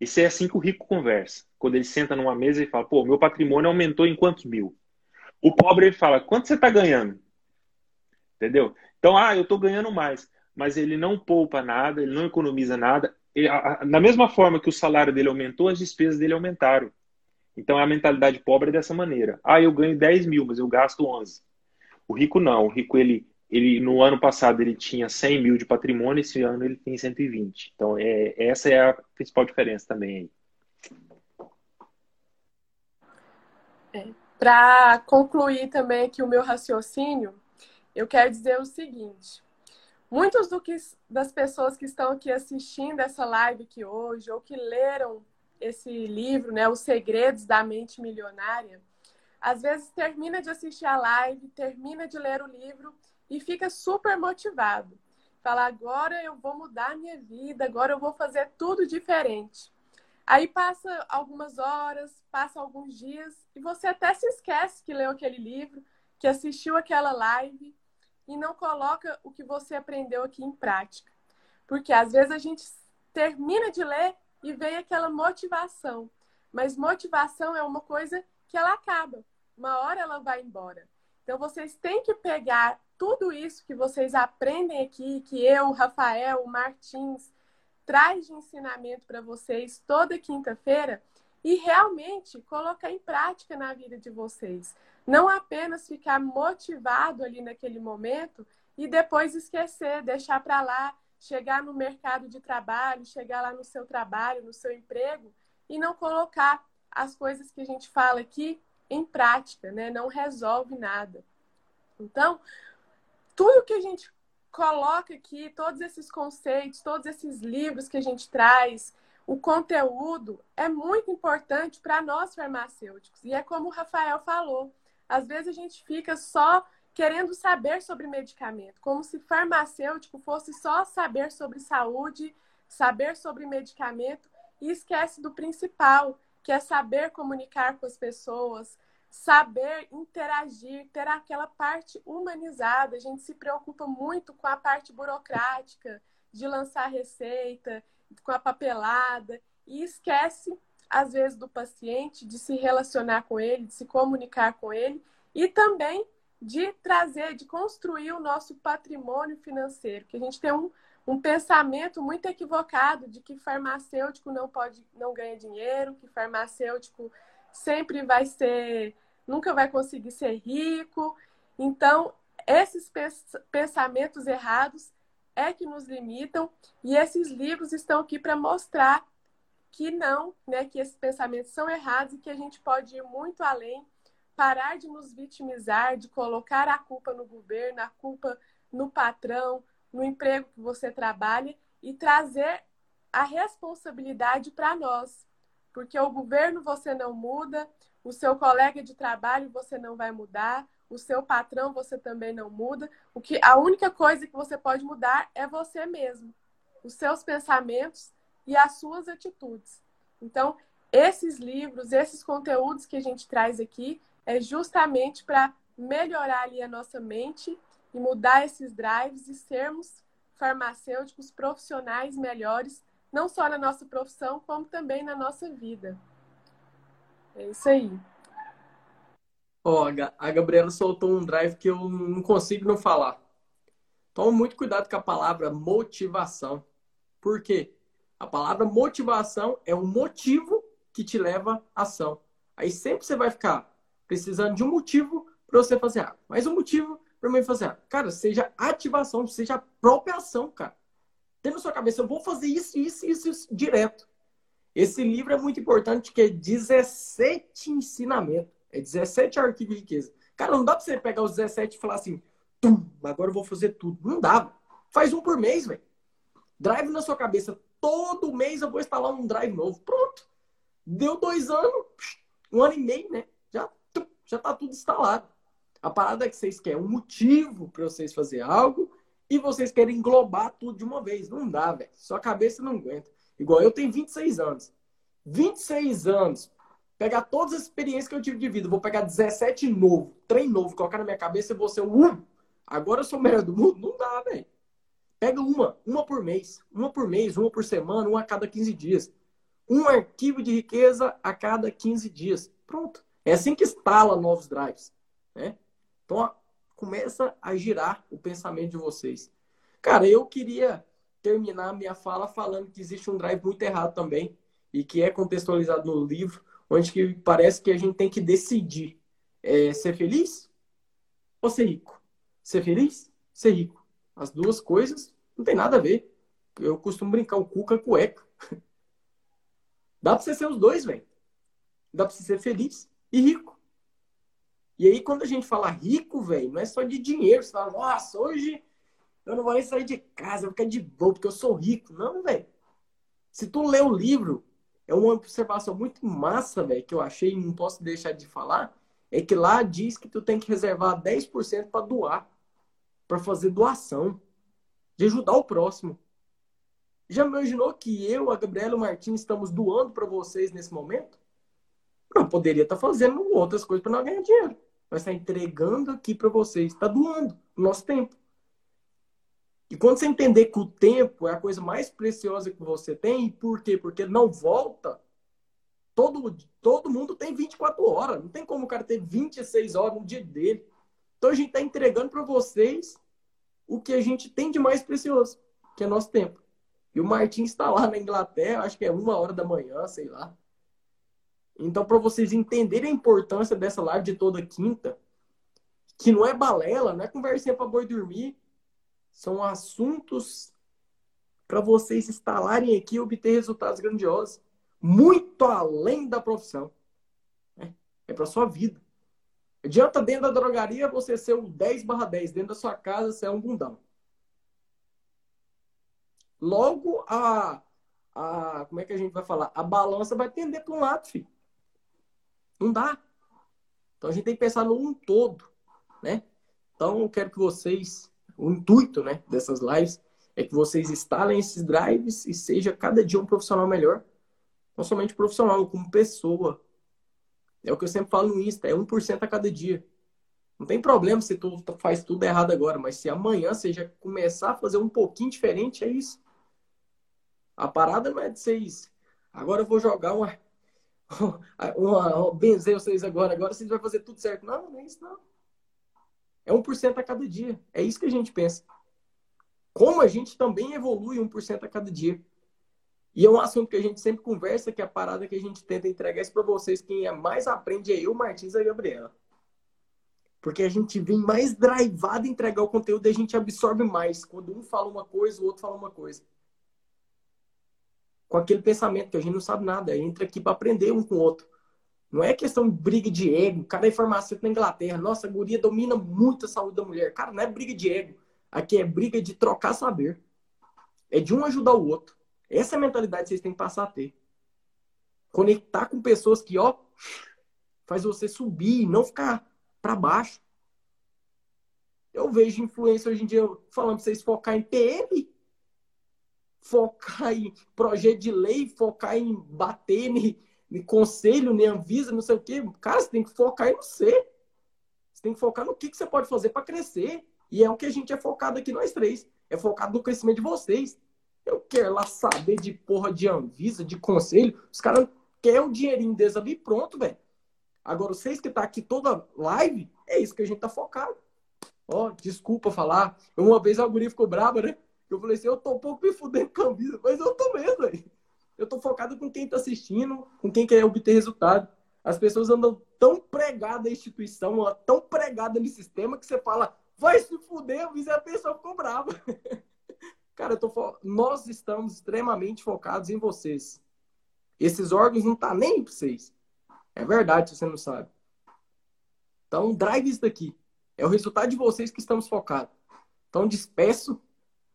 Isso é assim que o rico conversa. Quando ele senta numa mesa e fala, pô, meu patrimônio aumentou em quantos mil? O pobre ele fala, quanto você está ganhando? Entendeu? Então, ah, eu estou ganhando mais. Mas ele não poupa nada, ele não economiza nada, na mesma forma que o salário dele aumentou, as despesas dele aumentaram. Então a mentalidade pobre é dessa maneira. Ah, eu ganho 10 mil, mas eu gasto 11. O rico não. O rico, ele, ele no ano passado, ele tinha 100 mil de patrimônio, esse ano ele tem 120. Então é, essa é a principal diferença também. É, Para concluir também aqui o meu raciocínio, eu quero dizer o seguinte. Que, das pessoas que estão aqui assistindo essa live aqui hoje, ou que leram esse livro, né, Os Segredos da Mente Milionária, às vezes termina de assistir a live, termina de ler o livro e fica super motivado. Fala, agora eu vou mudar a minha vida, agora eu vou fazer tudo diferente. Aí passa algumas horas, passa alguns dias e você até se esquece que leu aquele livro, que assistiu aquela live e não coloca o que você aprendeu aqui em prática. Porque às vezes a gente termina de ler e vem aquela motivação. Mas motivação é uma coisa que ela acaba. Uma hora ela vai embora. Então vocês têm que pegar tudo isso que vocês aprendem aqui, que eu, Rafael, o Martins traz de ensinamento para vocês toda quinta-feira e realmente colocar em prática na vida de vocês. Não apenas ficar motivado ali naquele momento e depois esquecer, deixar para lá, chegar no mercado de trabalho, chegar lá no seu trabalho, no seu emprego e não colocar as coisas que a gente fala aqui em prática, né? Não resolve nada. Então, tudo que a gente coloca aqui, todos esses conceitos, todos esses livros que a gente traz, o conteúdo é muito importante para nós farmacêuticos. E é como o Rafael falou, às vezes a gente fica só querendo saber sobre medicamento, como se farmacêutico fosse só saber sobre saúde, saber sobre medicamento e esquece do principal, que é saber comunicar com as pessoas, saber interagir, ter aquela parte humanizada. A gente se preocupa muito com a parte burocrática de lançar receita, com a papelada e esquece às vezes do paciente de se relacionar com ele, de se comunicar com ele e também de trazer, de construir o nosso patrimônio financeiro, que a gente tem um, um pensamento muito equivocado de que farmacêutico não pode, não ganha dinheiro, que farmacêutico sempre vai ser, nunca vai conseguir ser rico. Então, esses pensamentos errados é que nos limitam e esses livros estão aqui para mostrar que não, né, que esses pensamentos são errados e que a gente pode ir muito além, parar de nos vitimizar, de colocar a culpa no governo, a culpa no patrão, no emprego que você trabalha e trazer a responsabilidade para nós. Porque o governo você não muda, o seu colega de trabalho você não vai mudar, o seu patrão você também não muda. O que a única coisa que você pode mudar é você mesmo, os seus pensamentos e as suas atitudes. Então, esses livros, esses conteúdos que a gente traz aqui é justamente para melhorar ali a nossa mente e mudar esses drives e sermos farmacêuticos profissionais melhores, não só na nossa profissão, como também na nossa vida. É isso aí. Ó, a Gabriela soltou um drive que eu não consigo não falar. Toma muito cuidado com a palavra motivação. Por quê? A palavra motivação é um motivo que te leva à ação. Aí sempre você vai ficar precisando de um motivo para você fazer algo. Mas um motivo para mim fazer algo. Cara, seja ativação, seja própria ação, cara. Tem na sua cabeça, eu vou fazer isso, isso, isso, isso direto. Esse livro é muito importante, que é 17 ensinamentos. É 17 arquivos de riqueza. Cara, não dá pra você pegar os 17 e falar assim, Tum, agora eu vou fazer tudo. Não dá. Faz um por mês, velho. Drive na sua cabeça. Todo mês eu vou instalar um drive novo. Pronto. Deu dois anos, um ano e meio, né? Já, já tá tudo instalado. A parada é que vocês querem um motivo para vocês fazer algo e vocês querem englobar tudo de uma vez. Não dá, velho. Sua cabeça não aguenta. Igual eu tenho 26 anos. 26 anos pegar todas as experiências que eu tive de vida, vou pegar 17 novo, trem novo, colocar na minha cabeça e vou ser um. Agora eu sou o melhor do mundo? Não dá, velho. Pega uma, uma por mês, uma por mês, uma por semana, uma a cada 15 dias. Um arquivo de riqueza a cada 15 dias. Pronto. É assim que instala novos drives. Né? Então, ó, começa a girar o pensamento de vocês. Cara, eu queria terminar minha fala falando que existe um drive muito errado também e que é contextualizado no livro, onde que parece que a gente tem que decidir é, ser feliz ou ser rico. Ser feliz, ser rico. As duas coisas não tem nada a ver. Eu costumo brincar o cuca cueca. Dá pra você ser os dois, velho. Dá pra você ser feliz e rico. E aí, quando a gente fala rico, velho, não é só de dinheiro. Você fala, nossa, hoje eu não vou nem sair de casa, eu vou ficar de boa, porque eu sou rico. Não, velho. Se tu lê o livro, é uma observação muito massa, velho, que eu achei e não posso deixar de falar, é que lá diz que tu tem que reservar 10% para doar, para fazer doação, de ajudar o próximo. Já imaginou que eu, a Gabriela e o Martins estamos doando para vocês nesse momento? Não poderia estar tá fazendo outras coisas para não ganhar dinheiro. Mas está entregando aqui para vocês, está doando o nosso tempo. E quando você entender que o tempo é a coisa mais preciosa que você tem, por quê? Porque não volta. Todo, todo mundo tem 24 horas. Não tem como o cara ter 26 horas no dia dele. Então a gente está entregando para vocês o que a gente tem de mais precioso, que é nosso tempo. E o Martin está lá na Inglaterra, acho que é uma hora da manhã, sei lá. Então, para vocês entenderem a importância dessa live de toda quinta, que não é balela, não é conversinha para boi dormir, são assuntos para vocês instalarem aqui e obter resultados grandiosos, muito além da profissão. É, é para sua vida. Adianta dentro da drogaria você ser o 10 barra 10, dentro da sua casa você é um bundão. Logo, a, a. Como é que a gente vai falar? A balança vai tender para um lado, filho. Não dá. Então a gente tem que pensar no um todo, né? Então eu quero que vocês, o intuito, né, dessas lives é que vocês instalem esses drives e seja cada dia um profissional melhor. Não somente profissional, como pessoa. É o que eu sempre falo no Insta, é 1% a cada dia. Não tem problema se tu faz tudo errado agora, mas se amanhã você já começar a fazer um pouquinho diferente, é isso. A parada não é de vocês. Agora eu vou jogar uma. benzer vocês agora. Agora vocês vão fazer tudo certo. Não, não é isso não. É 1% a cada dia. É isso que a gente pensa. Como a gente também evolui 1% a cada dia. E é um assunto que a gente sempre conversa, que é a parada que a gente tenta entregar isso para vocês. Quem é mais aprende é eu, Martins e a Gabriela. Porque a gente vem mais drivado entregar o conteúdo e a gente absorve mais. Quando um fala uma coisa, o outro fala uma coisa com aquele pensamento que a gente não sabe nada, entra aqui para aprender um com o outro. Não é questão de briga de ego. O cara é farmacêutico na Inglaterra. Nossa, a guria domina muito a saúde da mulher. Cara, não é briga de ego. Aqui é briga de trocar saber. É de um ajudar o outro. Essa é a mentalidade que vocês têm que passar a ter. Conectar com pessoas que, ó, faz você subir e não ficar para baixo. Eu vejo influência hoje em dia falando para vocês focar em PM focar em projeto de lei, focar em bater em, em conselho, em Anvisa, não sei o quê. Cara, você tem que focar em você. Você tem que focar no que, que você pode fazer para crescer. E é o que a gente é focado aqui, nós três. É focado no crescimento de vocês. Eu quero lá saber de porra de Anvisa, de conselho. Os caras querem o dinheirinho deles ali pronto, velho. Agora, vocês que tá aqui toda live, é isso que a gente tá focado. Ó, oh, desculpa falar. Uma vez a guria ficou brava, né? Eu falei assim, eu tô um pouco me fudendo com a vida, mas eu tô mesmo, aí. Eu tô focado com quem tá assistindo, com quem quer obter resultado. As pessoas andam tão pregadas à instituição, tão pregadas no sistema, que você fala, vai se fuder, e a pessoa ficou brava. Cara, fo... nós estamos extremamente focados em vocês. Esses órgãos não tá nem para vocês. É verdade, se você não sabe. Então, drive isso daqui. É o resultado de vocês que estamos focados. Então, despeço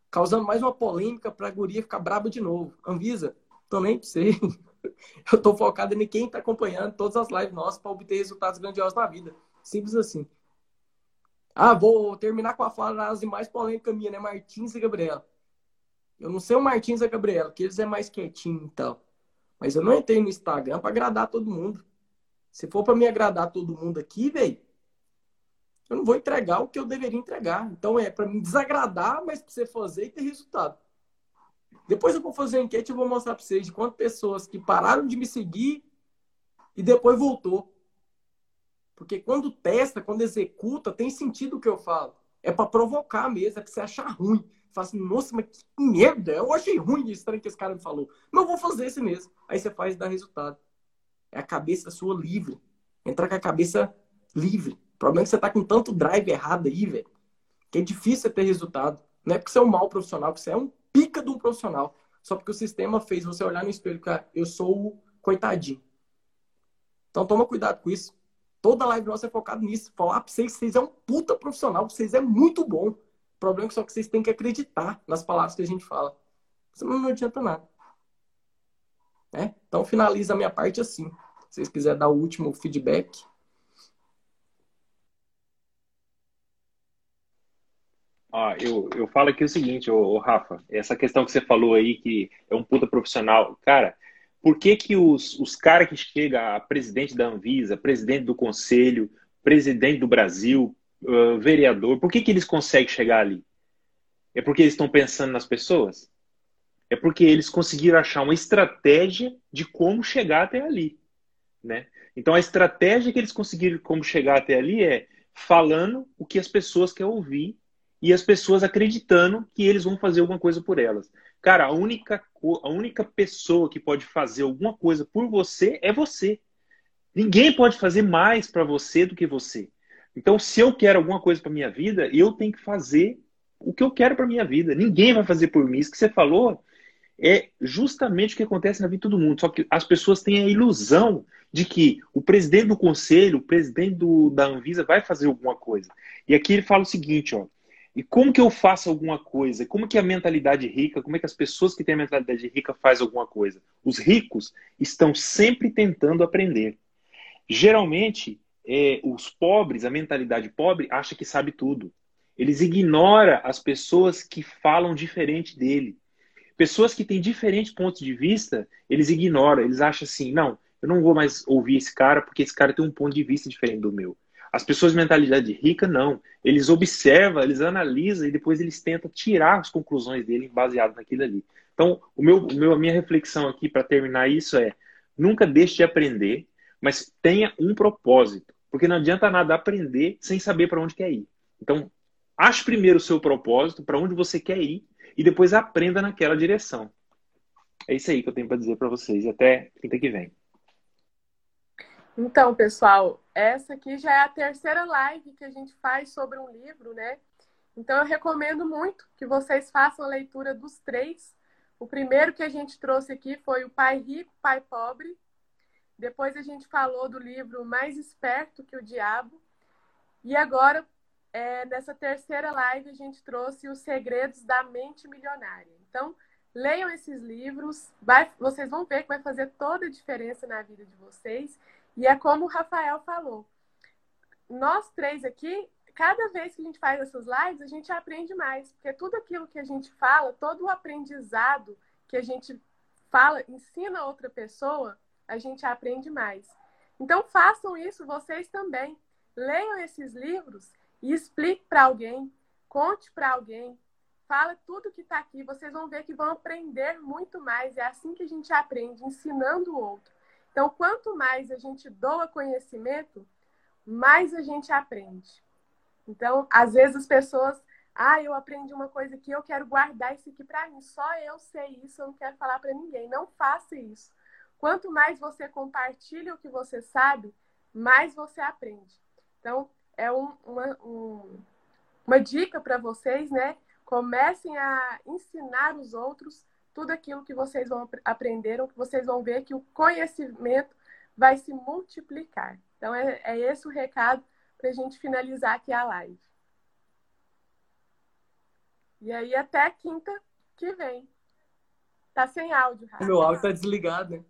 causando mais uma polêmica para a guria ficar braba de novo. Anvisa, também você. Eu estou focado em quem está acompanhando todas as lives nossas para obter resultados grandiosos na vida. Simples assim. Ah, vou terminar com a frase mais polêmica minha, né? Martins e Gabriela. Eu não sei o Martins e a Gabriela, que eles é mais quietinho então. Mas eu não entrei no Instagram para agradar todo mundo. Se for para me agradar todo mundo aqui, velho, eu não vou entregar o que eu deveria entregar. Então é para me desagradar, mas para você fazer e ter resultado. Depois eu vou fazer uma enquete e vou mostrar para vocês de quantas pessoas que pararam de me seguir e depois voltou. Porque quando testa, quando executa, tem sentido o que eu falo. É para provocar mesmo, é para você achar ruim. Fala assim, nossa, mas que merda, eu achei ruim isso que esse cara me falou. Mas eu vou fazer esse mesmo. Aí você faz e dá resultado. É a cabeça sua livre. Entrar com a cabeça livre. O problema é que você tá com tanto drive errado aí, velho, que é difícil ter resultado. Não é porque você é um mau profissional, porque você é um pica de um profissional. Só porque o sistema fez você olhar no espelho, cara, eu sou o coitadinho. Então toma cuidado com isso. Toda live nossa é focada nisso. Falar pra vocês vocês é um puta profissional, vocês é muito bom. O problema é só que vocês têm que acreditar nas palavras que a gente fala. Senão não adianta nada. É? Então finaliza a minha parte assim. Se vocês quiserem dar o último feedback. Eu, eu falo aqui o seguinte, ô, ô, Rafa, essa questão que você falou aí, que é um puta profissional, cara, por que que os, os caras que chegam a presidente da Anvisa, presidente do Conselho, presidente do Brasil, uh, vereador, por que que eles conseguem chegar ali? É porque eles estão pensando nas pessoas? É porque eles conseguiram achar uma estratégia de como chegar até ali, né? Então a estratégia que eles conseguiram como chegar até ali é falando o que as pessoas querem ouvir e as pessoas acreditando que eles vão fazer alguma coisa por elas. Cara, a única, a única pessoa que pode fazer alguma coisa por você é você. Ninguém pode fazer mais para você do que você. Então, se eu quero alguma coisa para minha vida, eu tenho que fazer o que eu quero para minha vida. Ninguém vai fazer por mim. Isso que você falou é justamente o que acontece na vida de todo mundo. Só que as pessoas têm a ilusão de que o presidente do conselho, o presidente do, da Anvisa vai fazer alguma coisa. E aqui ele fala o seguinte, ó. E como que eu faço alguma coisa? Como que a mentalidade rica, como é que as pessoas que têm a mentalidade rica fazem alguma coisa? Os ricos estão sempre tentando aprender. Geralmente, é, os pobres, a mentalidade pobre, acha que sabe tudo. Eles ignoram as pessoas que falam diferente dele. Pessoas que têm diferentes pontos de vista, eles ignoram. Eles acham assim, não, eu não vou mais ouvir esse cara porque esse cara tem um ponto de vista diferente do meu. As pessoas de mentalidade rica, não. Eles observam, eles analisam e depois eles tentam tirar as conclusões dele baseado naquilo ali. Então, o meu, o meu, a minha reflexão aqui para terminar isso é: nunca deixe de aprender, mas tenha um propósito. Porque não adianta nada aprender sem saber para onde quer ir. Então, ache primeiro o seu propósito, para onde você quer ir, e depois aprenda naquela direção. É isso aí que eu tenho para dizer para vocês. Até quinta que vem. Então, pessoal, essa aqui já é a terceira live que a gente faz sobre um livro, né? Então, eu recomendo muito que vocês façam a leitura dos três. O primeiro que a gente trouxe aqui foi o Pai Rico, Pai Pobre. Depois a gente falou do livro Mais Esperto que o Diabo. E agora, é, nessa terceira live, a gente trouxe Os Segredos da Mente Milionária. Então, leiam esses livros, vai, vocês vão ver que vai fazer toda a diferença na vida de vocês. E é como o Rafael falou. Nós três aqui, cada vez que a gente faz essas lives, a gente aprende mais. Porque tudo aquilo que a gente fala, todo o aprendizado que a gente fala, ensina outra pessoa, a gente aprende mais. Então façam isso vocês também. Leiam esses livros e explique para alguém, conte para alguém, fala tudo que está aqui. Vocês vão ver que vão aprender muito mais. É assim que a gente aprende, ensinando o outro. Então, quanto mais a gente doa conhecimento, mais a gente aprende. Então, às vezes as pessoas, ah, eu aprendi uma coisa aqui, eu quero guardar isso aqui para mim. Só eu sei isso, eu não quero falar para ninguém. Não faça isso. Quanto mais você compartilha o que você sabe, mais você aprende. Então, é um, uma, um, uma dica para vocês, né? Comecem a ensinar os outros tudo aquilo que vocês vão aprenderam, que vocês vão ver que o conhecimento vai se multiplicar. Então, é, é esse o recado para a gente finalizar aqui a live. E aí, até quinta que vem. Tá sem áudio, Rafa. Meu áudio tá desligado, né?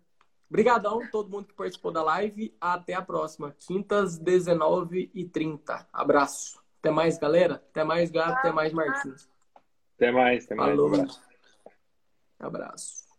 Obrigadão todo mundo que participou da live. Até a próxima. Quintas, 19h30. Abraço. Até mais, galera. Até mais, Gato. Até mais, Martins. Até mais. Até mais. Falou. Abraço.